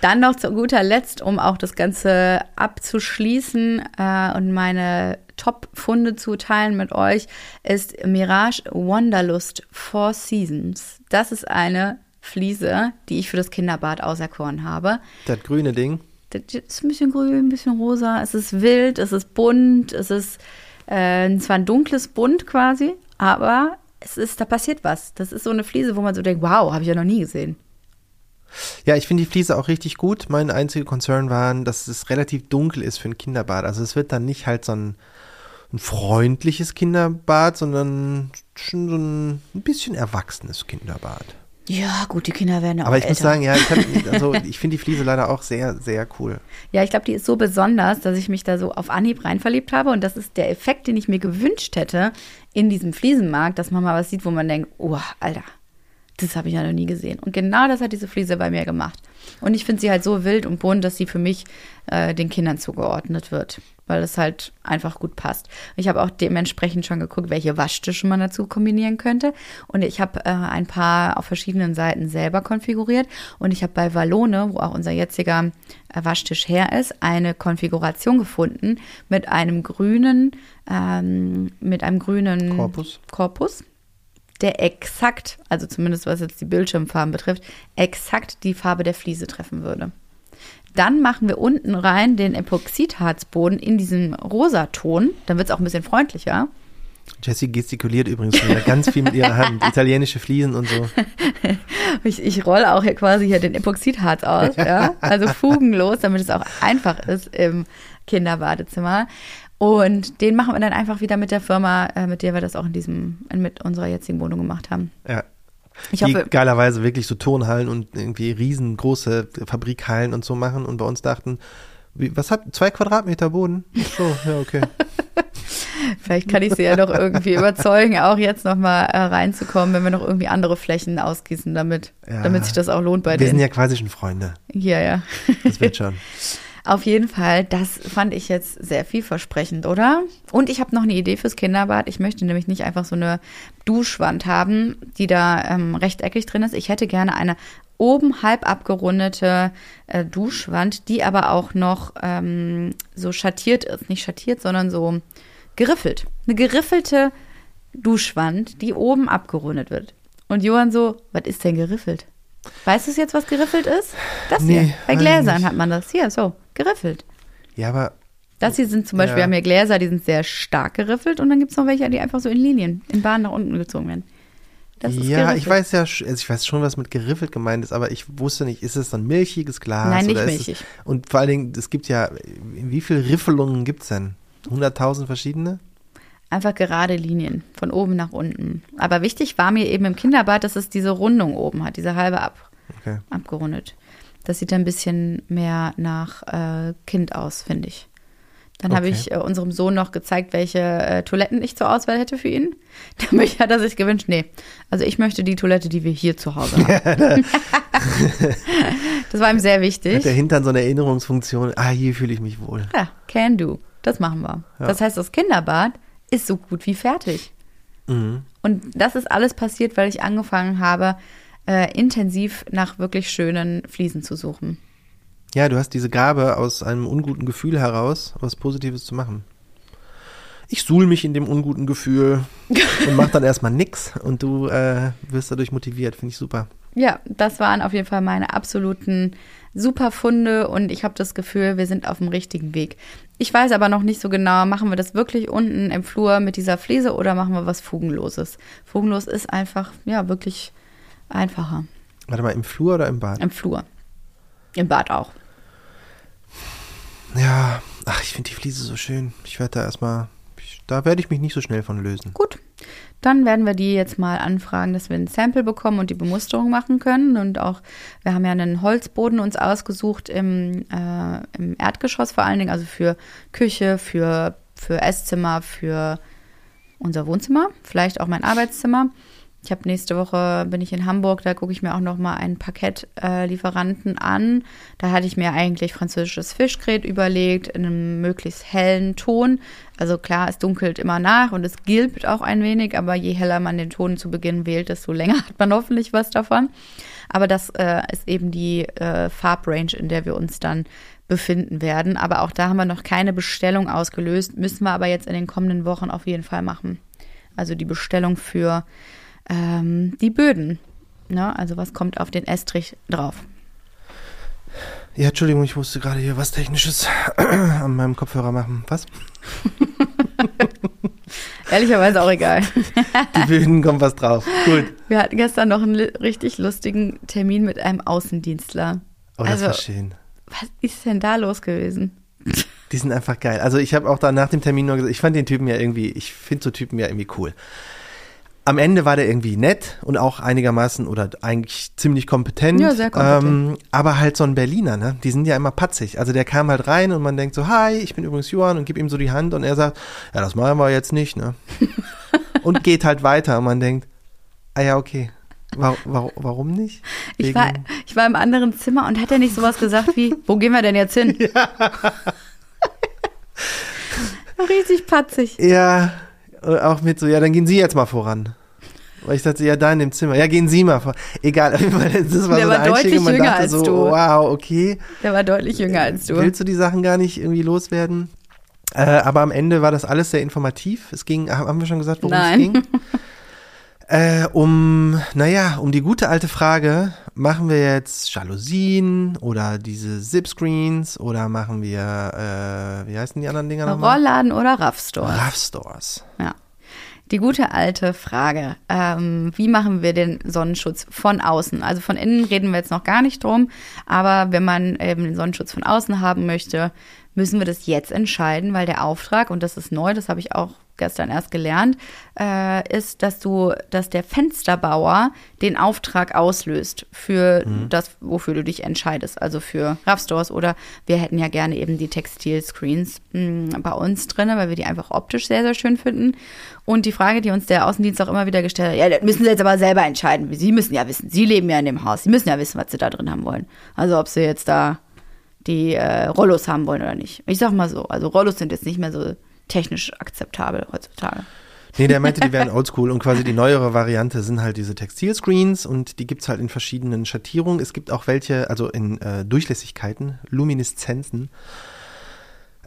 Dann noch zu guter Letzt, um auch das Ganze abzuschließen äh, und meine Top-Funde zu teilen mit euch, ist Mirage Wanderlust Four Seasons. Das ist eine Fliese, die ich für das Kinderbad auserkoren habe. das grüne Ding. das ist ein bisschen grün, ein bisschen rosa. Es ist wild, es ist bunt, es ist äh, zwar ein dunkles Bunt quasi, aber es ist, da passiert was. Das ist so eine Fliese, wo man so denkt, wow, habe ich ja noch nie gesehen. Ja, ich finde die Fliese auch richtig gut. Mein einziger Concern war, dass es relativ dunkel ist für ein Kinderbad. Also es wird dann nicht halt so ein, ein freundliches Kinderbad, sondern schon so ein, ein bisschen erwachsenes Kinderbad. Ja, gut, die Kinder werden auch Aber ich älter. muss sagen, ja, ich, also, [LAUGHS] ich finde die Fliese leider auch sehr, sehr cool. Ja, ich glaube, die ist so besonders, dass ich mich da so auf Anhieb rein verliebt habe. Und das ist der Effekt, den ich mir gewünscht hätte in diesem Fliesenmarkt, dass man mal was sieht, wo man denkt, oh, Alter, das habe ich ja noch nie gesehen. Und genau das hat diese Fliese bei mir gemacht. Und ich finde sie halt so wild und bunt, dass sie für mich äh, den Kindern zugeordnet wird, weil es halt einfach gut passt. Ich habe auch dementsprechend schon geguckt, welche Waschtische man dazu kombinieren könnte. Und ich habe äh, ein paar auf verschiedenen Seiten selber konfiguriert. Und ich habe bei Wallone, wo auch unser jetziger äh, Waschtisch her ist, eine Konfiguration gefunden mit einem grünen, ähm, mit einem grünen Korpus. Korpus der exakt, also zumindest was jetzt die Bildschirmfarben betrifft, exakt die Farbe der Fliese treffen würde. Dann machen wir unten rein den Epoxidharzboden in diesem Rosaton. Dann wird es auch ein bisschen freundlicher. Jessie gestikuliert übrigens wieder ganz viel mit ihrer Hand. [LAUGHS] Italienische Fliesen und so. [LAUGHS] Ich, ich rolle auch hier quasi hier den Epoxidharz aus, [LAUGHS] ja. Also fugenlos, damit es auch einfach ist im Kinderbadezimmer. Und den machen wir dann einfach wieder mit der Firma, äh, mit der wir das auch in diesem, mit unserer jetzigen Wohnung gemacht haben. Ja. Ich die hoffe, geilerweise wirklich so Turnhallen und irgendwie riesengroße Fabrikhallen und so machen und bei uns dachten, wie, was hat, zwei Quadratmeter Boden? So, ja, okay. [LAUGHS] vielleicht kann ich sie ja noch irgendwie überzeugen, auch jetzt nochmal äh, reinzukommen, wenn wir noch irgendwie andere Flächen ausgießen, damit, Ja. damit sich das auch lohnt bei Wir sind denen. ja quasi schon Freunde. Ja, ja. Das wird schon. [LAUGHS] Auf jeden Fall, das fand ich jetzt sehr vielversprechend, oder? Und ich habe noch eine Idee fürs Kinderbad. Ich möchte nämlich nicht einfach so eine Duschwand haben, die da ähm, rechteckig drin ist. Ich hätte gerne eine oben halb abgerundete äh, Duschwand, die aber auch noch ähm, so schattiert ist. Nicht schattiert, sondern so geriffelt. Eine geriffelte Duschwand, die oben abgerundet wird. Und Johann so, was ist denn geriffelt? Weißt du jetzt, was geriffelt ist? Das hier. Nee, Bei weiß Gläsern hat man das. Hier, so, geriffelt. Ja, aber Das hier sind zum Beispiel, Ja. wir haben hier Gläser, die sind sehr stark geriffelt und dann gibt es noch welche, die einfach so in Linien, in Bahnen nach unten gezogen werden. Das ist ja, geriffelt. ich weiß ja, also ich weiß schon, was mit geriffelt gemeint ist, aber ich wusste nicht, ist es dann milchiges Glas? Nein, nicht milchig. Es, und vor allen Dingen, es gibt ja, wie viele Riffelungen gibt es denn? 100.000 verschiedene? Einfach gerade Linien, von oben nach unten. Aber wichtig war mir eben im Kinderbad, dass es diese Rundung oben hat, diese halbe ab, Okay. abgerundet. Das sieht ein bisschen mehr nach äh, Kind aus, finde ich. Dann habe Okay. ich äh, unserem Sohn noch gezeigt, welche äh, Toiletten ich zur Auswahl hätte für ihn. [LAUGHS] Damit hat er sich gewünscht, nee, also ich möchte die Toilette, die wir hier zu Hause haben. [LAUGHS] das war ihm sehr Hat wichtig. der Hintern so eine Erinnerungsfunktion? Ah, hier fühle ich mich wohl. Ja, can do. Das machen wir. Ja. Das heißt, das Kinderbad ist so gut wie fertig. Mhm. Und das ist alles passiert, weil ich angefangen habe, äh, intensiv nach wirklich schönen Fliesen zu suchen. Ja, du hast diese Gabe, aus einem unguten Gefühl heraus was Positives zu machen. Ich suhl mich in dem unguten Gefühl [LAUGHS] und mach dann erstmal nix und du äh, wirst dadurch motiviert. Finde ich super. Ja, das waren auf jeden Fall meine absoluten Superfunde und ich habe das Gefühl, wir sind auf dem richtigen Weg. Ich weiß aber noch nicht so genau, machen wir das wirklich unten im Flur mit dieser Fliese oder machen wir was Fugenloses? Fugenlos ist einfach, ja, wirklich einfacher. Warte mal, im Flur oder im Bad? Im Flur. Im Bad auch. Ja, ach, ich finde die Fliese so schön. Ich werde da erstmal, da werde ich mich nicht so schnell von lösen. Gut, dann werden wir die jetzt mal anfragen, dass wir ein Sample bekommen und die Bemusterung machen können. Und auch, wir haben ja einen Holzboden uns ausgesucht im, äh, im Erdgeschoss vor allen Dingen, also für Küche, für, für Esszimmer, für unser Wohnzimmer, vielleicht auch mein Arbeitszimmer. Ich habe nächste Woche bin ich in Hamburg, da gucke ich mir auch noch mal einen Parkettlieferanten an. Da hatte ich mir eigentlich französisches Fischgrät überlegt in einem möglichst hellen Ton. Also klar, es dunkelt immer nach und es gilbt auch ein wenig, aber je heller man den Ton zu Beginn wählt, desto länger hat man hoffentlich was davon. Aber das äh, ist eben die äh, Farbrange, in der wir uns dann befinden werden. Aber auch da haben wir noch keine Bestellung ausgelöst, müssen wir aber jetzt in den kommenden Wochen auf jeden Fall machen. Also die Bestellung für ähm, die Böden. Ne? Also was kommt auf den Estrich drauf? Ja, Entschuldigung, ich musste gerade hier was Technisches [CLEARS THROAT] an meinem Kopfhörer machen. Was? [LAUGHS] Ehrlicherweise auch egal. [LAUGHS] Die Wilden kommt was drauf. Gut. Wir hatten gestern noch einen richtig lustigen Termin mit einem Außendienstler. Oh, das Also- war schön. Was ist denn da los gewesen? [LAUGHS] Die sind einfach geil. Also ich habe auch da nach dem Termin nur gesagt, ich fand den Typen ja irgendwie, ich finde so Typen ja irgendwie cool. Am Ende war der irgendwie nett und auch einigermaßen oder eigentlich ziemlich kompetent. Ja, sehr kompetent. Ähm, aber halt so ein Berliner, ne? Die sind ja immer patzig. Also der kam halt rein und man denkt so, hi, ich bin übrigens Johann und gib ihm so die Hand und er sagt, ja, das machen wir jetzt nicht, ne? [LAUGHS] und geht halt weiter und man denkt, ah ja, okay. Warum, warum, warum nicht? Ich war, ich war im anderen Zimmer und hat er nicht sowas gesagt wie, wo gehen wir denn jetzt hin? [LAUGHS] Richtig patzig. Ja, auch mit so, ja, dann gehen Sie jetzt mal voran. Weil ich dachte, ja, da in dem Zimmer. Ja, gehen Sie mal vor. Egal, [LAUGHS] das war Der so war der Einstieg deutlich man jünger dachte als so, du. wow, okay. Der war deutlich jünger als du. Willst du die Sachen gar nicht irgendwie loswerden? Äh, aber am Ende war das alles sehr informativ. Es ging, haben wir schon gesagt, worum Nein. es ging? [LAUGHS] Äh, um, naja, um die gute alte Frage, machen wir jetzt Jalousien oder diese Zip-Screens oder machen wir, äh, wie heißen die anderen Dinger nochmal? Rollladen oder Raffstore? Raff-Stores. Ja. Die gute alte Frage, ähm, wie machen wir den Sonnenschutz von außen? Also von innen reden wir jetzt noch gar nicht drum, aber wenn man eben den Sonnenschutz von außen haben möchte, müssen wir das jetzt entscheiden, weil der Auftrag, und das ist neu, das habe ich auch gestern erst gelernt, äh, ist, dass du, dass der Fensterbauer den Auftrag auslöst für das, wofür du dich entscheidest. Also für Raffstores oder wir hätten ja gerne eben die Textilscreens mh, bei uns drin, weil wir die einfach optisch sehr, sehr schön finden. Und die Frage, die uns der Außendienst auch immer wieder gestellt hat, ja, das müssen Sie jetzt aber selber entscheiden. Sie müssen ja wissen, Sie leben ja in dem Haus, Sie müssen ja wissen, was Sie da drin haben wollen. Also ob Sie jetzt da die äh, Rollos haben wollen oder nicht. Ich sag mal so, also Rollos sind jetzt nicht mehr so technisch akzeptabel heutzutage. Nee, der meinte, die [LAUGHS] wären oldschool und quasi die neuere Variante sind halt diese Textilscreens und die gibt's halt in verschiedenen Schattierungen. Es gibt auch welche, also in äh, Durchlässigkeiten, Lumineszenzen.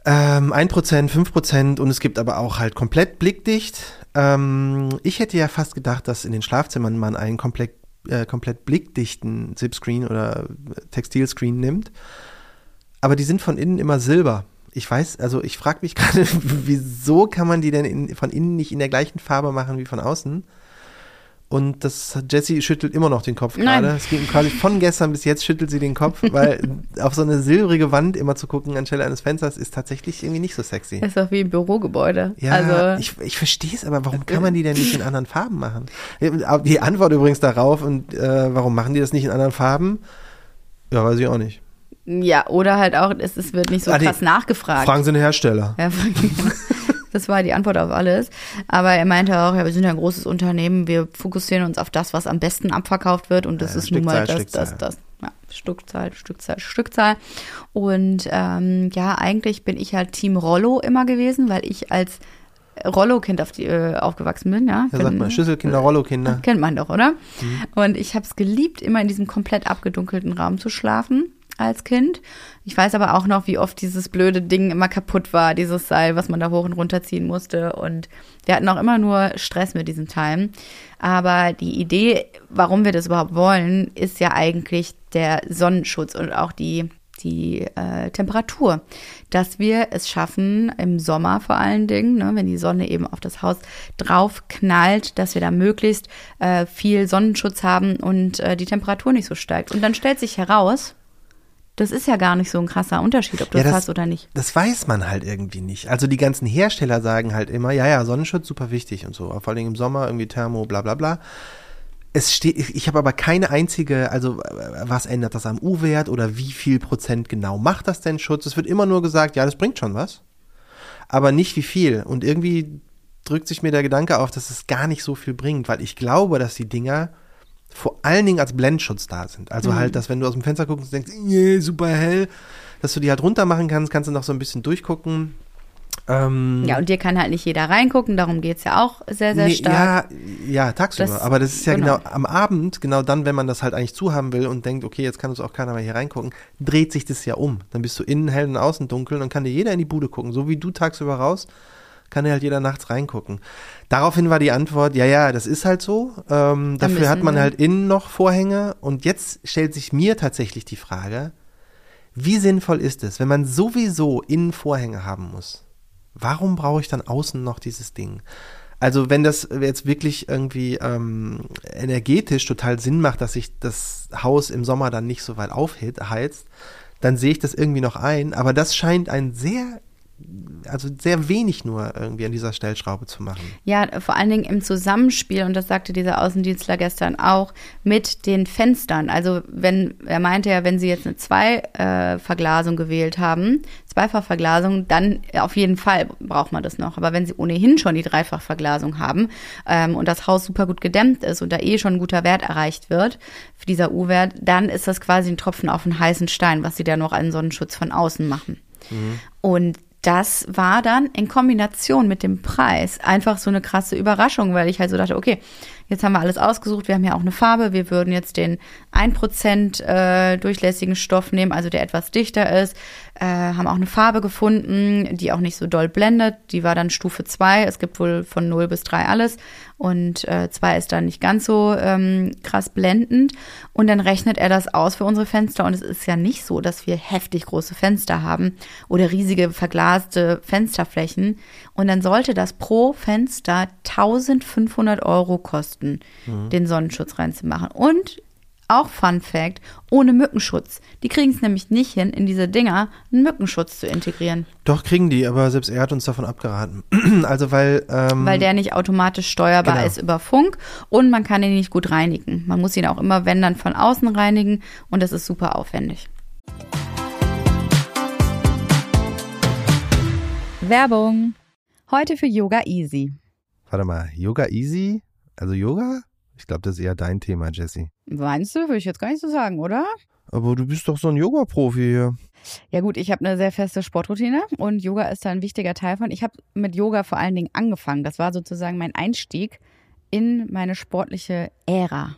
Ähm, 1%, 5% und es gibt aber auch halt komplett blickdicht. Ähm, ich hätte ja fast gedacht, dass in den Schlafzimmern man einen komplett, äh, komplett blickdichten Zipscreen oder Textilscreen nimmt. Aber die sind von innen immer silber. Ich weiß, also ich frage mich [LAUGHS] gerade, wieso kann man die denn in, von innen nicht in der gleichen Farbe machen wie von außen? Und das Jessie schüttelt immer noch den Kopf gerade. Es ging quasi von gestern bis jetzt schüttelt sie den Kopf, weil [LAUGHS] auf so eine silbrige Wand immer zu gucken anstelle eines Fensters ist tatsächlich irgendwie nicht so sexy. Das ist doch wie ein Bürogebäude. Ja, also, ich, ich verstehe es, aber warum kann man die denn nicht in anderen Farben machen? Die Antwort übrigens darauf und äh, warum machen die das nicht in anderen Farben? Ja, weiß ich auch nicht. Ja, oder halt auch, es, es wird nicht so Ah, krass nachgefragt. Fragen Sie den Hersteller. Ja, [LAUGHS] das war die Antwort auf alles. Aber er meinte auch, ja, wir sind ja ein großes Unternehmen, wir fokussieren uns auf das, was am besten abverkauft wird und das Ja, ist nun mal das, Stückzahl, das, das. Ja, Stückzahl, Stückzahl, Stückzahl. Und ähm, ja, eigentlich bin ich halt Team Rollo immer gewesen, weil ich als Rollo-Kind auf die, äh, aufgewachsen bin, ja. Ja, sag mal, Schlüsselkinder, Rollo-Kinder. Kennt man doch, oder? Mhm. Und ich habe es geliebt, immer in diesem komplett abgedunkelten Raum zu schlafen als Kind. Ich weiß aber auch noch, wie oft dieses blöde Ding immer kaputt war, dieses Seil, was man da hoch und runter ziehen musste. Und wir hatten auch immer nur Stress mit diesem Teil. Aber die Idee, warum wir das überhaupt wollen, ist ja eigentlich der Sonnenschutz und auch die die äh, Temperatur, dass wir es schaffen, im Sommer vor allen Dingen, ne, wenn die Sonne eben auf das Haus drauf knallt, dass wir da möglichst äh, viel Sonnenschutz haben und äh, die Temperatur nicht so steigt. Und dann stellt sich heraus, das ist ja gar nicht so ein krasser Unterschied, ob du Ja, das das- hast oder nicht. Das weiß man halt irgendwie nicht. Also die ganzen Hersteller sagen halt immer, ja, ja, Sonnenschutz super wichtig und so. Vor allem im Sommer irgendwie Thermo, bla bla bla. Es steht, ich habe aber keine einzige, also äh, was ändert das am U-Wert oder wie viel Prozent genau macht das denn Schutz? Es wird immer nur gesagt, ja, das bringt schon was, aber nicht wie viel. Und irgendwie drückt sich mir der Gedanke auf, dass es gar nicht so viel bringt, weil ich glaube, dass die Dinger vor allen Dingen als Blendschutz da sind. Also halt, dass wenn du aus dem Fenster guckst und denkst, yeah, super hell, dass du die halt runter machen kannst, kannst du noch so ein bisschen durchgucken. Ähm, Ja, und dir kann halt nicht jeder reingucken, darum geht's ja auch sehr, sehr nee, stark. Ja, ja, tagsüber. Das- aber das ist ja genau. genau. am Abend, genau dann, wenn man das halt eigentlich zuhaben will und denkt, okay, jetzt kann uns auch keiner mehr hier reingucken, dreht sich das ja um. Dann bist du innen hell und außen dunkel und kann dir jeder in die Bude gucken. So wie du tagsüber raus, kann halt jeder nachts reingucken. Daraufhin war die Antwort, ja, ja, das ist halt so. Ähm, dafür hat man halt innen noch Vorhänge. Und jetzt stellt sich mir tatsächlich die Frage, Wie sinnvoll ist es, wenn man sowieso innen Vorhänge haben muss? Warum brauche ich dann außen noch dieses Ding? Also wenn das jetzt wirklich irgendwie ähm, energetisch total Sinn macht, dass sich das Haus im Sommer dann nicht so weit aufheizt, dann sehe ich das irgendwie noch ein. Aber das scheint ein sehr also sehr wenig nur irgendwie an dieser Stellschraube zu machen. Ja, vor allen Dingen im Zusammenspiel, und das sagte dieser Außendienstler gestern auch, mit den Fenstern. Also wenn, er meinte ja, wenn sie jetzt eine Zwei-Verglasung äh, gewählt haben, Zweifachverglasung, dann auf jeden Fall braucht man das noch. Aber wenn sie ohnehin schon die Dreifachverglasung haben ähm, und das Haus super gut gedämmt ist und da eh schon ein guter Wert erreicht wird, für dieser U-Wert, dann ist das quasi ein Tropfen auf einen heißen Stein, was sie da noch an Sonnenschutz von außen machen. Mhm. Und das war dann in Kombination mit dem Preis einfach so eine krasse Überraschung, weil ich halt so dachte, okay, jetzt haben wir alles ausgesucht, wir haben ja auch eine Farbe, wir würden jetzt den 1% äh, durchlässigen Stoff nehmen, also der etwas dichter ist, äh, haben auch eine Farbe gefunden, die auch nicht so doll blendet, die war dann Stufe 2, es gibt wohl von 0 bis 3 alles. Und äh, 2 ist dann nicht ganz so ähm, krass blendend. Und dann rechnet er das aus für unsere Fenster. Und es ist ja nicht so, dass wir heftig große Fenster haben oder riesige verglaste Fensterflächen und dann sollte das pro Fenster 1500 Euro kosten, mhm. den Sonnenschutz reinzumachen und auch Fun Fact, ohne Mückenschutz. Die kriegen es nämlich nicht hin, in diese Dinger einen Mückenschutz zu integrieren. Doch, kriegen die, aber selbst er hat uns davon abgeraten. [CLEARS THROAT] also weil... Ähm, weil der nicht automatisch steuerbar genau. ist über Funk und man kann ihn nicht gut reinigen. Man muss ihn auch immer, wenn dann, von außen reinigen und das ist super aufwendig. Werbung. Heute für Yoga Easy. Warte mal, Yoga Easy? Also Yoga? Ich glaube, das ist eher dein Thema, Jesse. Meinst du? Würde ich jetzt gar nicht so sagen, oder? Aber du bist doch so ein Yoga-Profi hier. Ja gut, ich habe eine sehr feste Sportroutine und Yoga ist da ein wichtiger Teil von. Ich habe mit Yoga vor allen Dingen angefangen. Das war sozusagen mein Einstieg in meine sportliche Ära.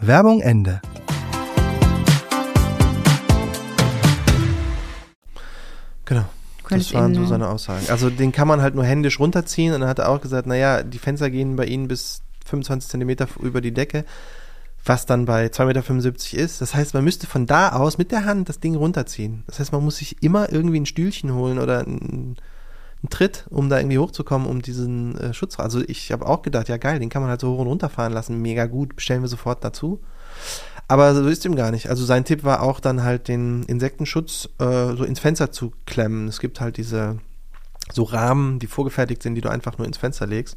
Werbung Ende. Genau. Das waren so seine Aussagen. Also den kann man halt nur händisch runterziehen und dann hat er auch gesagt, naja, die Fenster gehen bei Ihnen bis 25 Zentimeter über die Decke, was dann bei 2,75 Meter ist. Das heißt, man müsste von da aus mit der Hand das Ding runterziehen. Das heißt, man muss sich immer irgendwie ein Stühlchen holen oder ein einen Tritt, um da irgendwie hochzukommen, um diesen äh, Schutz. Also ich habe auch gedacht, ja geil, den kann man halt so hoch und runter fahren lassen, mega gut, bestellen wir sofort dazu. Aber so ist ihm gar nicht. Also sein Tipp war auch dann halt den Insektenschutz äh, so ins Fenster zu klemmen. Es gibt halt diese so Rahmen, die vorgefertigt sind, die du einfach nur ins Fenster legst.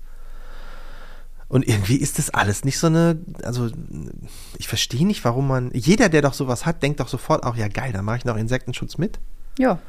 Und irgendwie ist das alles nicht so eine, also ich verstehe nicht, warum man, jeder, der doch sowas hat, denkt doch sofort auch, ja geil, dann mache ich noch Insektenschutz mit. Ja.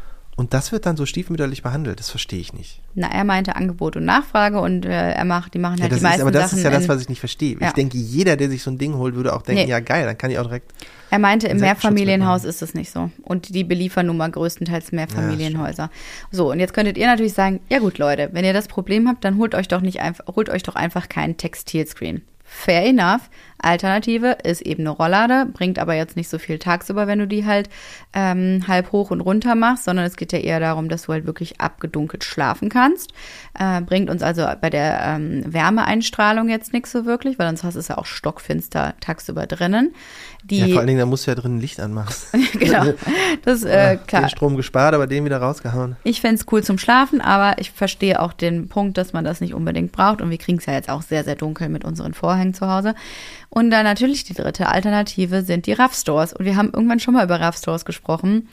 Und das wird dann so stiefmütterlich behandelt, das verstehe ich nicht. Na, er meinte Angebot und Nachfrage und äh, er macht, die machen Ja, halt die ist, meisten aber das Sachen. ist ja das, was ich nicht verstehe. Ja. Ich denke, jeder, der sich so ein Ding holt, würde auch denken, Nee. ja geil, dann kann ich auch direkt. Er meinte, im Mehrfamilienhaus ist es nicht so. Und die beliefern nun mal größtenteils Mehrfamilienhäuser. so, und jetzt könntet ihr natürlich sagen, ja gut, Leute, wenn ihr das Problem habt, dann holt euch doch nicht einfach, holt euch doch einfach keinen Textilscreen. Fair enough. Alternative ist eben eine Rolllade, bringt aber jetzt nicht so viel tagsüber, wenn du die halt ähm, halb hoch und runter machst, sondern es geht ja eher darum, dass du halt wirklich abgedunkelt schlafen kannst. Äh, bringt uns also bei der ähm, Wärmeeinstrahlung jetzt nichts so wirklich, weil sonst hast du es ja auch stockfinster tagsüber drinnen. Die, Ja, vor allen Dingen, da musst du ja drin ein Licht anmachen. [LAUGHS] genau. Das äh, klar. Den Strom gespart, aber den wieder rausgehauen. Ich fänd's cool zum Schlafen, aber ich verstehe auch den Punkt, dass man das nicht unbedingt braucht. Und wir kriegen es ja jetzt auch sehr, sehr dunkel mit unseren Vorhängen zu Hause. Und dann natürlich die dritte Alternative sind die Rough Stores. Und wir haben irgendwann schon mal über Rough Stores gesprochen.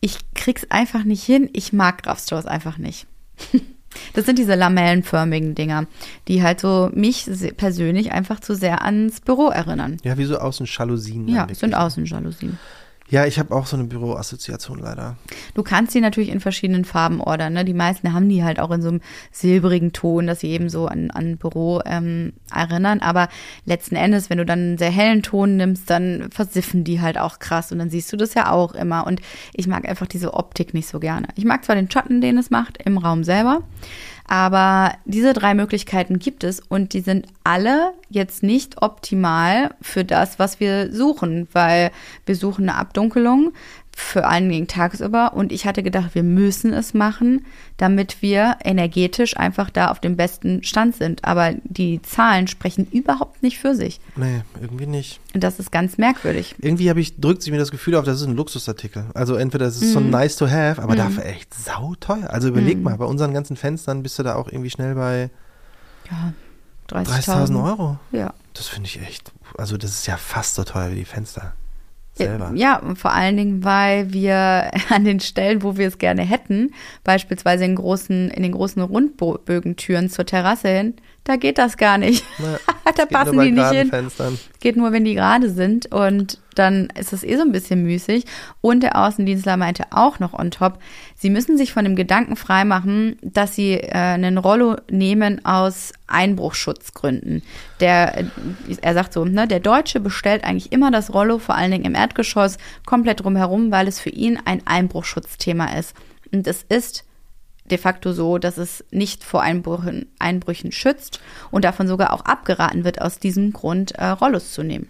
Ich krieg's einfach nicht hin. Ich mag Rough Stores einfach nicht. [LAUGHS] Das sind diese lamellenförmigen Dinger, die halt so mich persönlich einfach zu sehr ans Büro erinnern. Ja, wie so Außenjalousien. Ja, sind. Außenjalousien. Ja, ich habe auch so eine Büroassoziation leider. Du kannst die natürlich in verschiedenen Farben ordern. Ne? Die meisten haben die halt auch in so einem silbrigen Ton, dass sie eben so an, an Büro ähm, erinnern. Aber letzten Endes, wenn du dann einen sehr hellen Ton nimmst, dann versiffen die halt auch krass. Und dann siehst du das ja auch immer. Und ich mag einfach diese Optik nicht so gerne. Ich mag zwar den Schatten, den es macht im Raum selber. Aber diese drei Möglichkeiten gibt es und die sind alle jetzt nicht optimal für das, was wir suchen, weil wir suchen eine Abdunkelung für allen Dingen tagsüber und ich hatte gedacht, wir müssen es machen, damit wir energetisch einfach da auf dem besten Stand sind. Aber die Zahlen sprechen überhaupt nicht für sich. Nee, irgendwie nicht. Und das ist ganz merkwürdig. Irgendwie habe ich, drückt sich mir das Gefühl auf, das ist ein Luxusartikel. Also entweder das ist so Mhm. nice to have, aber dafür echt sauteuer. Also überleg mal, bei unseren ganzen Fenstern bist du da auch irgendwie schnell bei Ja, 30.000 30.000 Euro. Ja. Das finde ich echt, also das ist ja fast so teuer wie die Fenster selber. Ja, und vor allen Dingen, weil wir [LAUGHS] an den Stellen, wo wir es gerne hätten, beispielsweise in, großen, in den großen Rundbögentüren zur Terrasse hin, da geht das gar nicht. Na, [LAUGHS] da passen die nicht hin. Fenstern. Geht nur, wenn die gerade sind und dann ist es eh so ein bisschen müßig. Und der Außendienstler meinte auch noch on top, sie müssen sich von dem Gedanken freimachen, dass sie äh, einen Rollo nehmen aus Einbruchschutzgründen. Der, äh, er sagt so, ne, der Deutsche bestellt eigentlich immer das Rollo, vor allen Dingen im Erdgeschoss, komplett drumherum, weil es für ihn ein Einbruchschutzthema ist. Und es ist de facto so, dass es nicht vor Einbrüchen, Einbrüchen schützt und davon sogar auch abgeraten wird, aus diesem Grund äh, Rollos zu nehmen.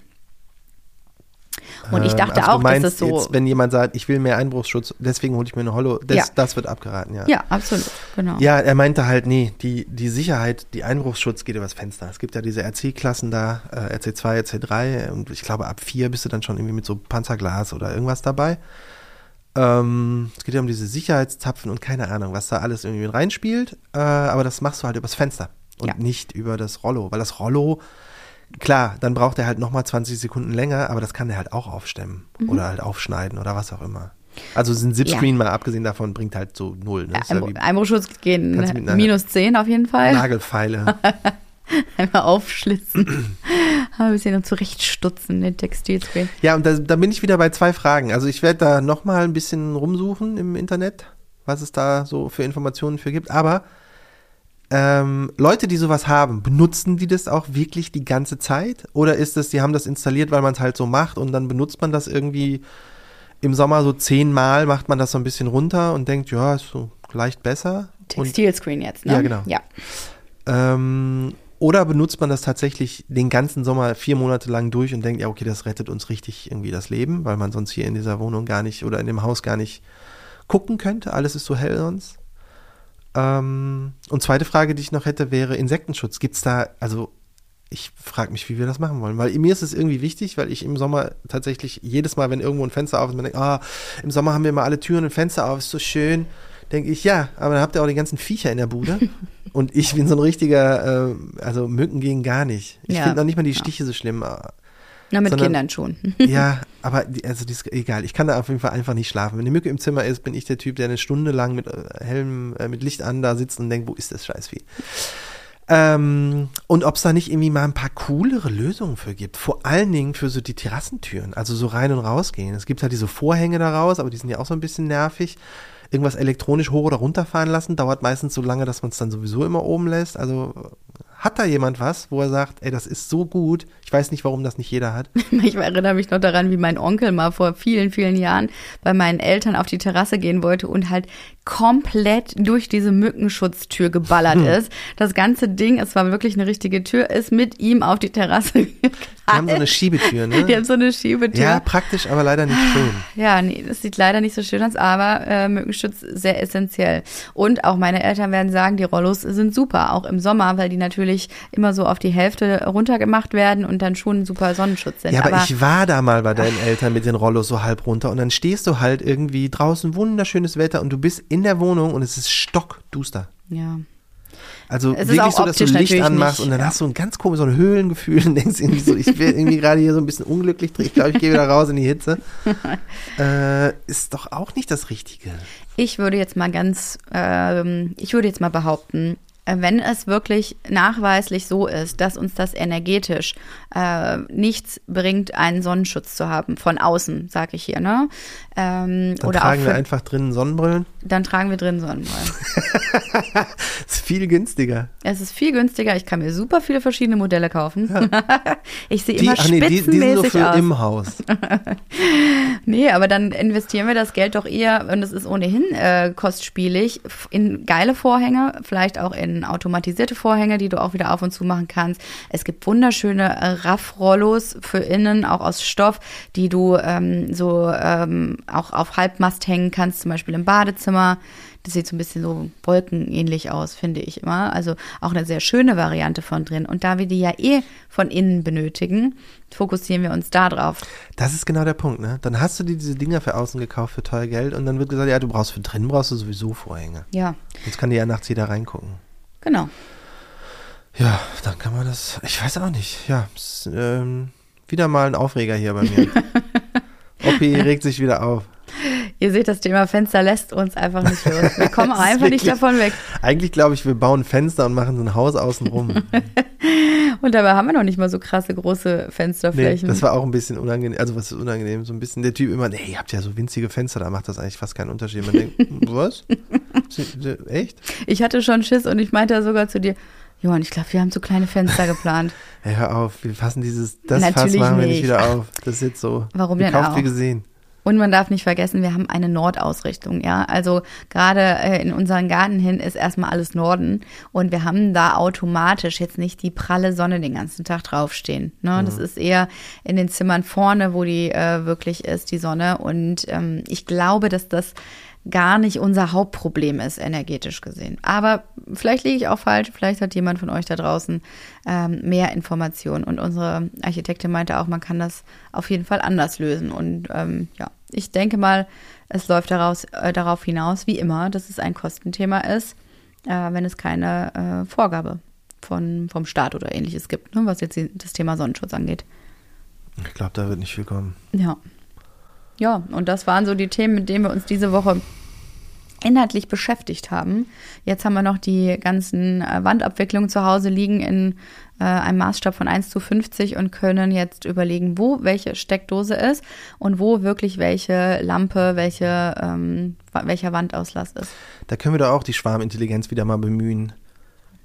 Und ich Ähm, dachte also du auch, meinst dass es so. Jetzt, wenn jemand sagt, ich will mehr Einbruchsschutz, deswegen hole ich mir eine Hollow, das, Ja. das wird abgeraten, ja. ja, absolut, genau. Ja, er meinte halt, nee, die, die Sicherheit, die Einbruchsschutz geht übers Fenster. Es gibt ja diese RC-Klassen da, äh, RC2, RC3 und ich glaube ab 4 bist du dann schon irgendwie mit so Panzerglas oder irgendwas dabei. Ähm, es geht ja um diese Sicherheitszapfen und keine Ahnung, was da alles irgendwie mit reinspielt, äh, aber das machst du halt übers Fenster und Ja. nicht über das Rollo, weil das Rollo, klar, dann braucht er halt nochmal 20 Sekunden länger, aber das kann er halt auch aufstemmen Mhm. oder halt aufschneiden oder was auch immer. Also so ein Zipscreen mal abgesehen davon bringt halt so null. Ne? Ja, ja Einbruchschutz gehen minus 10 auf jeden Fall. Nagelfeile. [LAUGHS] [LAUGHS] Einmal aufschlitzen. ein bisschen noch zurechtstutzen, den Textilscreen. Ja, und da, da bin ich wieder bei zwei Fragen. Also ich werde da nochmal ein bisschen rumsuchen im Internet, was es da so für Informationen für gibt. Aber ähm, Leute, die sowas haben, benutzen die das auch wirklich die ganze Zeit? Oder ist es, die haben das installiert, weil man es halt so macht und dann benutzt man das irgendwie im Sommer so zehnmal, macht man das so ein bisschen runter und denkt, ja, ist so leicht besser. Und Textilscreen jetzt, ne? Ja, genau. Ja. Ähm, oder benutzt man das tatsächlich den ganzen Sommer vier Monate lang durch und denkt, ja, okay, das rettet uns richtig irgendwie das Leben, weil man sonst hier in dieser Wohnung gar nicht oder in dem Haus gar nicht gucken könnte. Alles ist so hell sonst. Ähm, und zweite Frage, die ich noch hätte, wäre Insektenschutz. Gibt's da, also ich frage mich, wie wir das machen wollen, weil mir ist es irgendwie wichtig, weil ich im Sommer tatsächlich jedes Mal, wenn irgendwo ein Fenster auf ist, man denkt, ah, im Sommer haben wir immer alle Türen und Fenster auf, ist so schön. Denke ich, ja, aber dann habt ihr auch die ganzen Viecher in der Bude. [LAUGHS] und ich bin so ein richtiger, äh, also Mücken gehen gar nicht. Ich Ja. finde noch nicht mal die Ja. Stiche so schlimm. Na, mit sondern- Kindern schon. [LAUGHS] Ja, aber die, also die ist egal. Ich kann da auf jeden Fall einfach nicht schlafen. Wenn eine Mücke im Zimmer ist, bin ich der Typ, der eine Stunde lang mit äh, Helm, äh, mit Licht an da sitzt und denkt, wo ist das Scheißvieh? Ähm, und ob es da nicht irgendwie mal ein paar coolere Lösungen für gibt. Vor allen Dingen für so die Terrassentüren, also so rein und rausgehen. Es gibt halt diese Vorhänge da raus, aber die sind ja auch so ein bisschen nervig. Irgendwas elektronisch hoch oder runterfahren lassen, dauert meistens so lange, dass man es dann sowieso immer oben lässt. Also hat da jemand was, wo er sagt, ey, das ist so gut. Ich weiß nicht, warum das nicht jeder hat. [LAUGHS] Ich erinnere mich noch daran, wie mein Onkel mal vor vielen, vielen Jahren bei meinen Eltern auf die Terrasse gehen wollte und halt komplett durch diese Mückenschutztür geballert Hm. ist. Das ganze Ding, es war wirklich eine richtige Tür, ist mit ihm auf die Terrasse [LAUGHS] Die haben so eine Schiebetür, ne? [LAUGHS] Die haben so eine Schiebetür. Ja, praktisch, aber leider nicht schön. Ja, nee, das sieht leider nicht so schön aus, aber äh, Mückenschutz sehr essentiell. Und auch meine Eltern werden sagen, die Rollos sind super, auch im Sommer, weil die natürlich immer so auf die Hälfte runtergemacht werden und dann schon ein super Sonnenschutz sind. Ja, aber, ich war da mal bei deinen Eltern mit den Rollos so halb runter und dann stehst du halt irgendwie draußen wunderschönes Wetter und du bist in der Wohnung und es ist stockduster. ja. Also Es wirklich so, dass du Licht natürlich anmachst nicht, und dann ja. hast du ein ganz komisches so ein Höhlengefühl und denkst irgendwie so, ich werde [LAUGHS] irgendwie gerade hier so ein bisschen unglücklich drin. Ich glaube, ich gehe wieder raus in die Hitze. [LAUGHS] äh, ist doch auch nicht das Richtige. Ich würde jetzt mal ganz, ähm, ich würde jetzt mal behaupten, wenn es wirklich nachweislich so ist, dass uns das energetisch äh, nichts bringt, einen Sonnenschutz zu haben, von außen, sage ich hier, ne? Ähm, Dann oder auch tragen wir für, einfach drinnen Sonnenbrillen. Dann tragen wir drin Sonnenbrillen. [LAUGHS] Ist viel günstiger. es ist viel günstiger, ich kann mir super viele verschiedene Modelle kaufen. [LAUGHS] ich sehe immer ach nee, die, die sind nur spitzenmäßig für aus. im Haus. [LAUGHS] Nee, aber dann investieren wir das Geld doch eher, und es ist ohnehin äh, kostspielig, in geile Vorhänge, vielleicht auch in automatisierte Vorhänge, die du auch wieder auf und zu machen kannst. Es gibt wunderschöne äh, Raffrollos für innen, auch aus Stoff, die du ähm, so ähm, auch auf Halbmast hängen kannst, zum Beispiel im Badezimmer. Das sieht so ein bisschen so wolkenähnlich aus, finde ich immer. Also auch eine sehr schöne Variante von drin. Und da wir die ja eh von innen benötigen, fokussieren wir uns da drauf. Das ist genau der Punkt, ne? Dann hast du dir diese Dinger für außen gekauft für teuer Geld und dann wird gesagt, ja, du brauchst für drinnen brauchst du sowieso Vorhänge. Ja, Jetzt kann dir ja nachts jeder reingucken. genau. Ja, dann kann man das. Ich weiß auch nicht. Ja, ist, ähm, wieder mal ein Aufreger hier bei mir. [LAUGHS] Oppi regt sich wieder auf. Ihr seht, das Thema Fenster lässt uns einfach nicht los. Wir kommen [LAUGHS] einfach nicht wirklich- davon weg. Eigentlich glaube ich, wir bauen Fenster und machen so ein Haus außen rum. [LAUGHS] Und dabei haben wir noch nicht mal so krasse große Nee, Fensterflächen. das war auch ein bisschen unangenehm. Also was ist unangenehm? So ein bisschen der Typ immer, nee, ihr habt ja so winzige Fenster, da macht das eigentlich fast keinen Unterschied. Man denkt, [LAUGHS] was? Echt? ich hatte schon Schiss und ich meinte sogar zu dir, Johann, ich glaube, wir haben zu kleine Fenster geplant. Hey, hör auf, wir fassen dieses, das Fass Natürlich machen wir nicht nicht. wieder auf. Das ist jetzt so. Warum denn gekauft auch? wie gesehen. Und man darf nicht vergessen, wir haben eine Nordausrichtung, ja. Also gerade äh, in unseren Garten hin ist erstmal alles Norden und wir haben da automatisch jetzt nicht die pralle Sonne den ganzen Tag draufstehen. Ne? Das ist eher in den Zimmern vorne, wo die äh, wirklich ist, die Sonne. Und ähm, ich glaube, dass das gar nicht unser Hauptproblem ist, energetisch gesehen. Aber vielleicht liege ich auch falsch, vielleicht hat jemand von euch da draußen ähm, mehr Informationen. Und unsere Architektin meinte auch, man kann das auf jeden Fall anders lösen. Und ähm, ja, ich denke mal, es läuft daraus, äh, darauf hinaus, wie immer, dass es ein Kostenthema ist, äh, wenn es keine äh, Vorgabe von, vom Staat oder ähnliches gibt, ne, was jetzt das Thema Sonnenschutz angeht. Ich glaube, da wird nicht viel kommen. Ja. Ja, und das waren so die Themen, mit denen wir uns diese Woche inhaltlich beschäftigt haben. Jetzt haben wir noch die ganzen äh, Wandabwicklungen zu Hause liegen in äh, einem Maßstab von 1 zu 50 und können jetzt überlegen, wo welche Steckdose ist und wo wirklich welche Lampe, welche, ähm, welcher Wandauslass ist. Da können wir doch auch die Schwarmintelligenz wieder mal bemühen.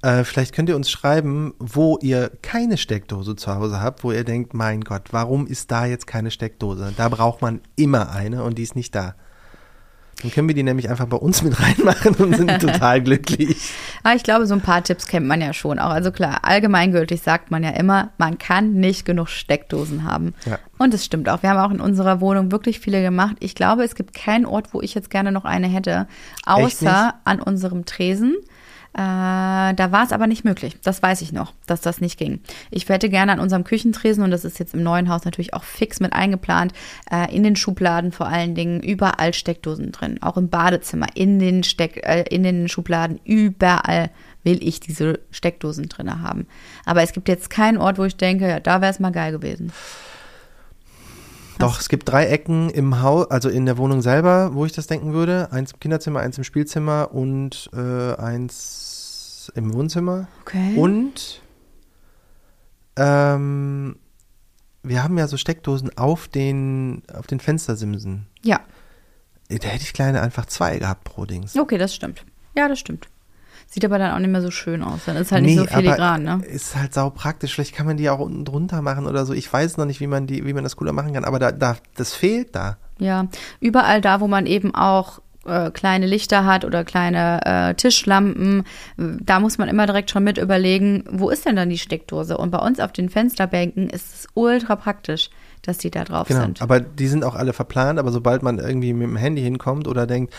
Äh, vielleicht könnt ihr uns schreiben, wo ihr keine Steckdose zu Hause habt, wo ihr denkt, mein Gott, warum ist da jetzt keine Steckdose? Da braucht man immer eine und die ist nicht da. Dann können wir die nämlich einfach bei uns mit [LAUGHS] reinmachen und sind [LAUGHS] total glücklich. Aber ich glaube, so ein paar Tipps kennt man ja schon auch. Also klar, allgemeingültig sagt man ja immer, man kann nicht genug Steckdosen haben. Ja. Und es stimmt auch. Wir haben auch in unserer Wohnung wirklich viele gemacht. Ich glaube, es gibt keinen Ort, wo ich jetzt gerne noch eine hätte, außer an unserem Tresen. Äh, da war es aber nicht möglich. Das weiß ich noch, dass das nicht ging. Ich hätte gerne an unserem Küchentresen, und das ist jetzt im neuen Haus natürlich auch fix mit eingeplant, äh, in den Schubladen vor allen Dingen überall Steckdosen drin. Auch im Badezimmer, in den, Steck, äh, in den Schubladen, überall will ich diese Steckdosen drin haben. Aber es gibt jetzt keinen Ort, wo ich denke, ja, da wäre es mal geil gewesen. Doch, es gibt drei Ecken im Haus, also in der Wohnung selber, wo ich das denken würde. Eins im Kinderzimmer, eins im Spielzimmer und äh, eins im Wohnzimmer. Okay. Und ähm, wir haben ja so Steckdosen auf den, auf den Fenstersimsen. ja, Da hätte ich kleine einfach zwei gehabt pro Dings. okay, das stimmt. Ja, das stimmt. Sieht aber dann auch nicht mehr so schön aus. Dann ist halt nicht so filigran, ne? Ist halt sau praktisch. Vielleicht kann man die auch unten drunter machen oder so. Ich weiß noch nicht, wie man die, wie man das cooler machen kann, aber da, da, das fehlt da. Ja, überall da, wo man eben auch äh, kleine Lichter hat oder kleine äh, Tischlampen, da muss man immer direkt schon mit überlegen, wo ist denn dann die Steckdose? Und bei uns auf den Fensterbänken ist es ultra praktisch, dass die da drauf Genau. sind. Aber die sind auch alle verplant, aber sobald man irgendwie mit dem Handy hinkommt oder denkt,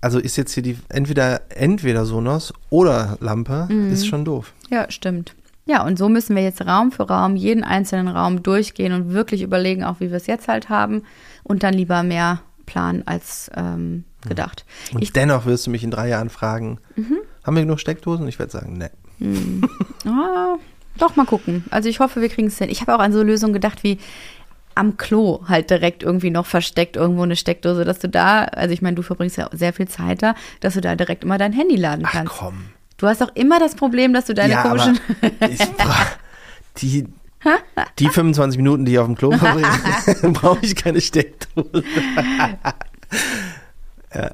also ist jetzt hier die entweder entweder Sonos oder Lampe, Mhm. ist schon doof. Ja, stimmt. Ja, und so müssen wir jetzt Raum für Raum, jeden einzelnen Raum durchgehen und wirklich überlegen, auch wie wir es jetzt halt haben und dann lieber mehr planen als ähm, gedacht. Und Ich, dennoch wirst du mich in drei Jahren fragen, Mhm. haben wir genug Steckdosen? Ich werde sagen, ne. ah, doch mal gucken. Also ich hoffe, wir kriegen es hin. Ich habe auch an so Lösungen gedacht wie am Klo halt direkt irgendwie noch versteckt irgendwo eine Steckdose, dass du da, also ich meine, du verbringst ja sehr viel Zeit da, dass du da direkt immer dein Handy laden Ach kannst. komm. Du hast auch immer das Problem, dass du deine ja, komischen ich [LAUGHS] die, die 25 Minuten, die ich auf dem Klo verbringe, [LAUGHS] [LAUGHS] brauche ich keine Steckdose. ja.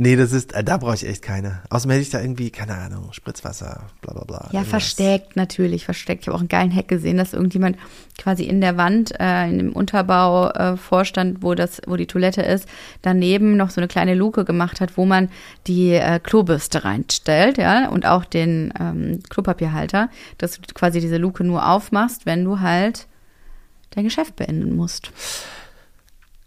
Nee, das ist, äh, da brauche ich echt keine. Außerdem hätte ich da irgendwie, keine Ahnung, Spritzwasser, bla bla bla. Ja, irgendwas. versteckt, natürlich, versteckt. Ich habe auch einen geilen Hack gesehen, dass irgendjemand quasi in der Wand, äh, in dem Unterbau äh, vorstand, wo das, wo die Toilette ist, daneben noch so eine kleine Luke gemacht hat, wo man die äh, Klobürste reinstellt, ja, und auch den ähm, Klopapierhalter, dass du quasi diese Luke nur aufmachst, wenn du halt dein Geschäft beenden musst.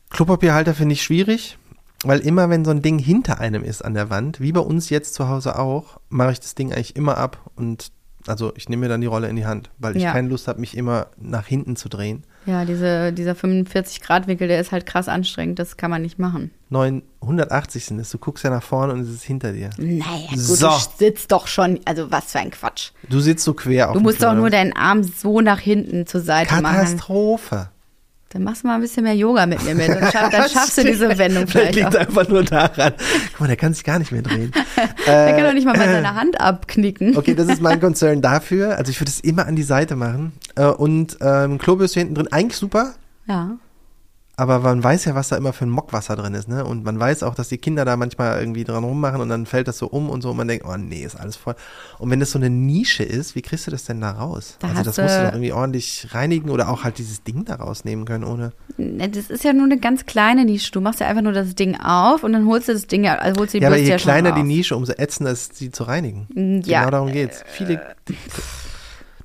Klopapierhalter finde ich schwierig, weil immer wenn so ein Ding hinter einem ist an der Wand, wie bei uns jetzt zu Hause auch, mache ich das Ding eigentlich immer ab und also ich nehme mir dann die Rolle in die Hand, weil ich Ja. keine Lust habe, mich immer nach hinten zu drehen. Ja, diese, dieser 45-Grad-Winkel, der ist halt krass anstrengend, das kann man nicht machen. 980 sind es, du guckst ja nach vorne und es ist hinter dir. Naja, gut, So. du sitzt doch schon, also was für ein Quatsch. Du sitzt so quer auf Du musst doch nur deinen Arm so nach hinten zur Seite machen. Katastrophe. Dann machst du mal ein bisschen mehr Yoga mit mir mit. Dann, schaff, dann [LAUGHS] schaffst du diese Wendung Das vielleicht liegt auch. einfach nur daran. Guck mal, der kann sich gar nicht mehr drehen. [LAUGHS] Der kann doch nicht mal mal seine Hand abknicken. Okay, das ist mein Concern dafür. Also ich würde es immer an die Seite machen. Äh, Und ähm, Klobürste hinten drin, eigentlich super. Ja. Aber man weiß ja, was da immer für ein Mockwasser drin ist, ne? Und man weiß auch, dass die Kinder da manchmal irgendwie dran rummachen und dann fällt das so um und so und man denkt, oh nee, ist alles voll. Und wenn das so eine Nische ist, wie kriegst du das denn da raus? Da also das musst du doch irgendwie ordentlich reinigen oder auch halt dieses Ding da rausnehmen können, ohne. Ne, Das ist ja nur eine ganz kleine Nische. Du machst ja einfach nur das Ding auf und dann holst du das Ding ja, also holst du die Ja, aber je ja kleiner die. Nische, umso ätzender ist sie zu reinigen. Ja, Genau darum geht's. Viele.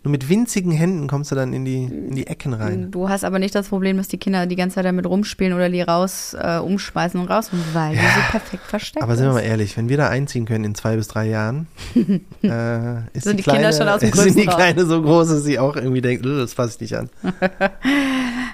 Nur mit winzigen Händen kommst du dann in die, in die Ecken rein. Du hast aber nicht das Problem, dass die Kinder die ganze Zeit damit rumspielen oder die raus äh, umschmeißen und rausholen, weil die so perfekt versteckt Aber sind wir mal ehrlich, wenn wir da einziehen können in zwei bis drei Jahren, [LAUGHS] äh, ist Sind die, die Kinder Kleine, schon aus dem [LAUGHS] sind die raus? Kleine so groß, dass sie auch irgendwie denkt, "Ugh, das fasse ich nicht an. [LAUGHS]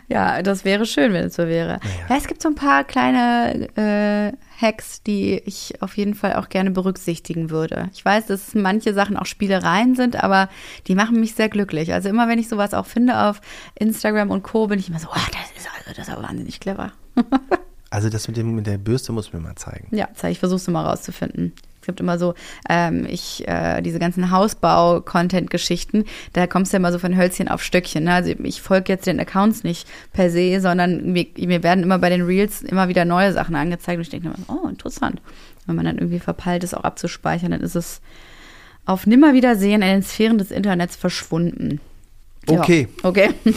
Ja, das wäre schön, wenn es so wäre. Ja, es gibt so ein paar kleine äh, Hacks, die ich auf jeden Fall auch gerne berücksichtigen würde. Ich weiß, dass manche Sachen auch Spielereien sind, aber die machen mich sehr glücklich. Also immer, wenn ich sowas auch finde auf Instagram und Co., bin ich immer so, oh, das ist also, das ist aber wahnsinnig clever. [LAUGHS] Also das mit, dem, mit der Bürste muss mir mal zeigen. Ja, zeig, ich versuche es mal rauszufinden. Es gibt immer so, ähm, ich, äh, diese ganzen Hausbau-Content-Geschichten, da kommst du ja immer so von Hölzchen auf Stöckchen. Ne? Also ich folge jetzt den Accounts nicht per se, sondern mir, mir werden immer bei den Reels immer wieder neue Sachen angezeigt und ich denke mir, oh, interessant. Wenn man dann irgendwie verpeilt ist, auch abzuspeichern, dann ist es auf Nimmerwiedersehen in den Sphären des Internets verschwunden. Okay. Ja, okay. [LAUGHS]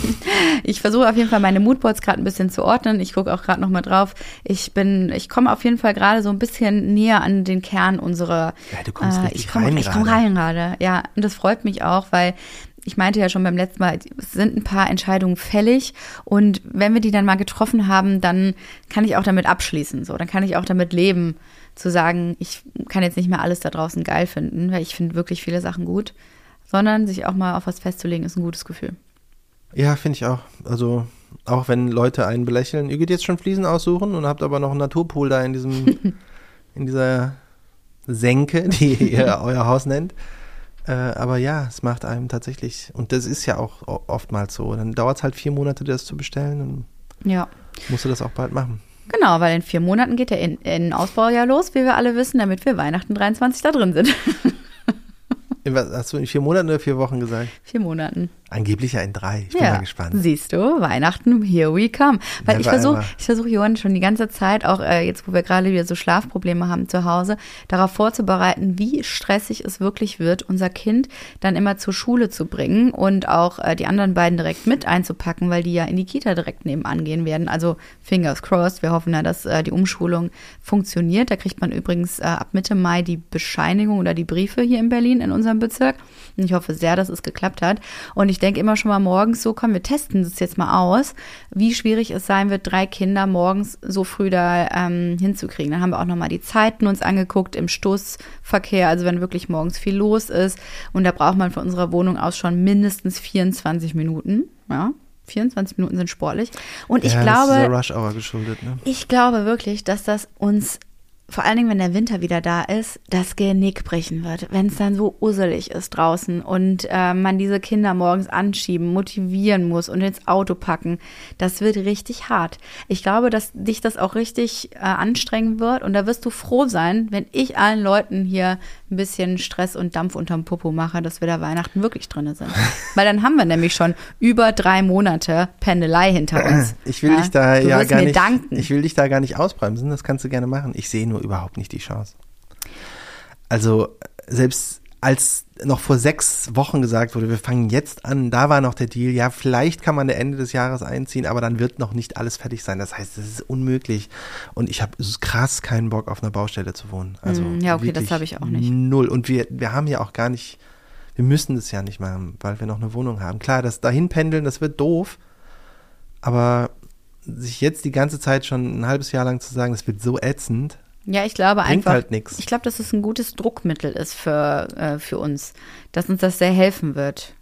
Ich versuche auf jeden Fall meine Moodboards gerade ein bisschen zu ordnen. Ich gucke auch gerade noch mal drauf. Ich bin, ich komme auf jeden Fall gerade so ein bisschen näher an den Kern unserer. Ja, du kommst richtig ich komme rein ich komm gerade. rein gerade. Ja, und das freut mich auch, weil ich meinte ja schon beim letzten Mal, es sind ein paar Entscheidungen fällig und wenn wir die dann mal getroffen haben, dann kann ich auch damit abschließen. So, dann kann ich auch damit leben, zu sagen, ich kann jetzt nicht mehr alles da draußen geil finden, weil ich finde wirklich viele Sachen gut, sondern sich auch mal auf was festzulegen, ist ein gutes Gefühl. Ja, finde ich auch. Also auch wenn Leute einen belächeln, ihr geht jetzt schon Fliesen aussuchen und habt aber noch einen Naturpool da in diesem, [LAUGHS] in dieser Senke, die [LAUGHS] ihr euer Haus nennt. Äh, aber ja, es macht einem tatsächlich, und das ist ja auch oftmals so, dann dauert es halt vier Monate, das zu bestellen. Und Ja, musst du das auch bald machen. Genau, weil in vier Monaten geht der in Innenausbau ja los, wie wir alle wissen, damit wir Weihnachten 23 da drin sind. [LAUGHS] Hast du in vier Monaten oder vier Wochen gesagt? Vier Monaten. Angeblich ja in drei. Ich bin mal gespannt. Siehst du, Weihnachten, here we come. Weil ich versuche, ich versuche Johann schon die ganze Zeit, auch äh, jetzt, wo wir gerade wieder so Schlafprobleme haben zu Hause, darauf vorzubereiten, wie stressig es wirklich wird, unser Kind dann immer zur Schule zu bringen und auch äh, die anderen beiden direkt mit einzupacken, weil die ja in die Kita direkt nebenan gehen werden. Also fingers crossed. Wir hoffen ja, dass äh, die Umschulung funktioniert. Da kriegt man übrigens äh, ab Mitte Mai die Bescheinigung oder die Briefe hier in Berlin in unserem Bezirk. Und ich hoffe sehr, dass es geklappt hat. Und ich denke immer schon mal morgens so, komm, wir testen das jetzt mal aus, wie schwierig es sein wird, drei Kinder morgens so früh da ähm, hinzukriegen. Dann haben wir auch nochmal die Zeiten uns angeguckt im Stoßverkehr, also wenn wirklich morgens viel los ist. Und da braucht man von unserer Wohnung aus schon mindestens 24 Minuten. Ja, 24 Minuten sind sportlich. Und ich ja, glaube, das ist Rush Hour geschuldet, ne? ich glaube wirklich, dass das uns vor allen Dingen, wenn der Winter wieder da ist, das Genick brechen wird, wenn es dann so usselig ist draußen und äh, man diese Kinder morgens anschieben, motivieren muss und ins Auto packen, das wird richtig hart. Ich glaube, dass dich das auch richtig äh, anstrengen wird und da wirst du froh sein, wenn ich allen Leuten hier ein bisschen Stress und Dampf unterm Popo mache, dass wir da Weihnachten wirklich drin sind. [LAUGHS] Weil dann haben wir nämlich schon über drei Monate Pendelei hinter uns. Ich will ja? dich da du ja gar nicht, danken. ich will dich da gar nicht ausbremsen, das kannst du gerne machen. Ich sehe nur überhaupt nicht die Chance. Also selbst als noch vor sechs Wochen gesagt wurde, wir fangen jetzt an, da war noch der Deal, ja, vielleicht kann man Ende des Jahres einziehen, aber dann wird noch nicht alles fertig sein. Das heißt, es ist unmöglich. Und ich habe krass keinen Bock, auf einer Baustelle zu wohnen. Also Mm, ja, okay, das habe ich auch nicht. Null. Und wir, wir haben ja auch gar nicht, wir müssen das ja nicht machen, weil wir noch eine Wohnung haben. Klar, das dahin pendeln, das wird doof, aber sich jetzt die ganze Zeit schon ein halbes Jahr lang zu sagen, das wird so ätzend, Ja, ich glaube einfach. halt nichts. Ich glaube, dass es ein gutes Druckmittel ist für, äh, für uns, dass uns das sehr helfen wird.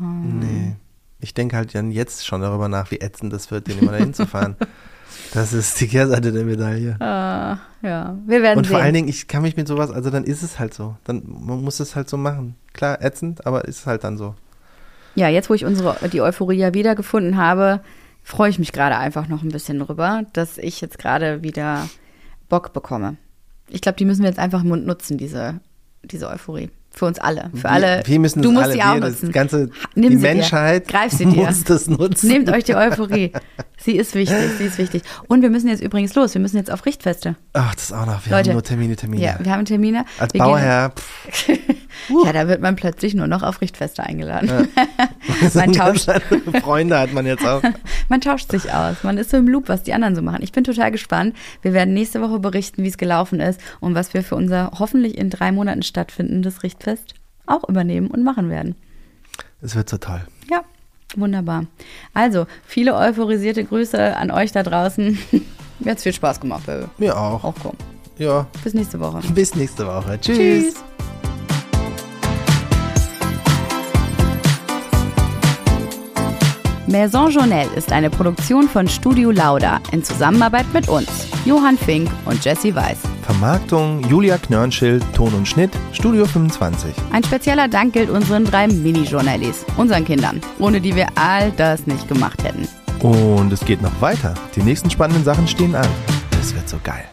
Nee. Ich denke halt dann jetzt schon darüber nach, wie ätzend das wird, den immer dahin zu fahren. [LAUGHS] Das ist die Kehrseite der Medaille. Äh, ja, wir werden Und sehen. vor allen Dingen, ich kann mich mit sowas, also dann ist es halt so. Dann man muss es halt so machen. Klar, ätzend, aber ist halt dann so. Ja, jetzt, wo ich unsere, die Euphorie ja wiedergefunden habe, freue ich mich gerade einfach noch ein bisschen drüber, dass ich jetzt gerade wieder Bock bekomme. Ich glaube, die müssen wir jetzt einfach im Mund nutzen, diese, diese Euphorie. Für uns alle. Für Wir- alle. wir müssen du musst alle, sie auch wir, das nutzen. ganze, Nimm die sie dir. Menschheit Greif sie dir. muss das nutzen. Nehmt euch die Euphorie. Sie ist wichtig, sie ist wichtig. Und wir müssen jetzt übrigens los. Wir müssen jetzt auf Richtfeste. Ach, das auch noch. Wir Leute. haben nur Termine, Termine. Ja, wir haben Termine. Als wir Bauherr, [LAUGHS] Ja, da wird man plötzlich nur noch auf Richtfeste eingeladen. [LAUGHS] man, tauscht, [LAUGHS] Freunde hat man jetzt auch. man tauscht sich aus. Man ist so im Loop, was die anderen so machen. Ich bin total gespannt. Wir werden nächste Woche berichten, wie es gelaufen ist und was wir für unser hoffentlich in drei Monaten stattfindendes Richtfest auch übernehmen und machen werden. Es wird so toll. Ja, wunderbar. Also, viele euphorisierte Grüße an euch da draußen. [LAUGHS] Mir hat's viel Spaß gemacht, Baby. Mir auch. Auch komm. Ja, Bis nächste Woche. bis nächste Woche. Tschüss. Tschüss. Maison Journelle ist eine Produktion von Studio Lauda in Zusammenarbeit mit uns, Johann Fink und Jesse Weiß. Vermarktung Julia Knörnschild, Ton und Schnitt, Studio 25. Ein spezieller Dank gilt unseren drei Mini-Journalies, unseren Kindern, ohne die wir all das nicht gemacht hätten. Und es geht noch weiter. Die nächsten spannenden Sachen stehen an. Das wird so geil.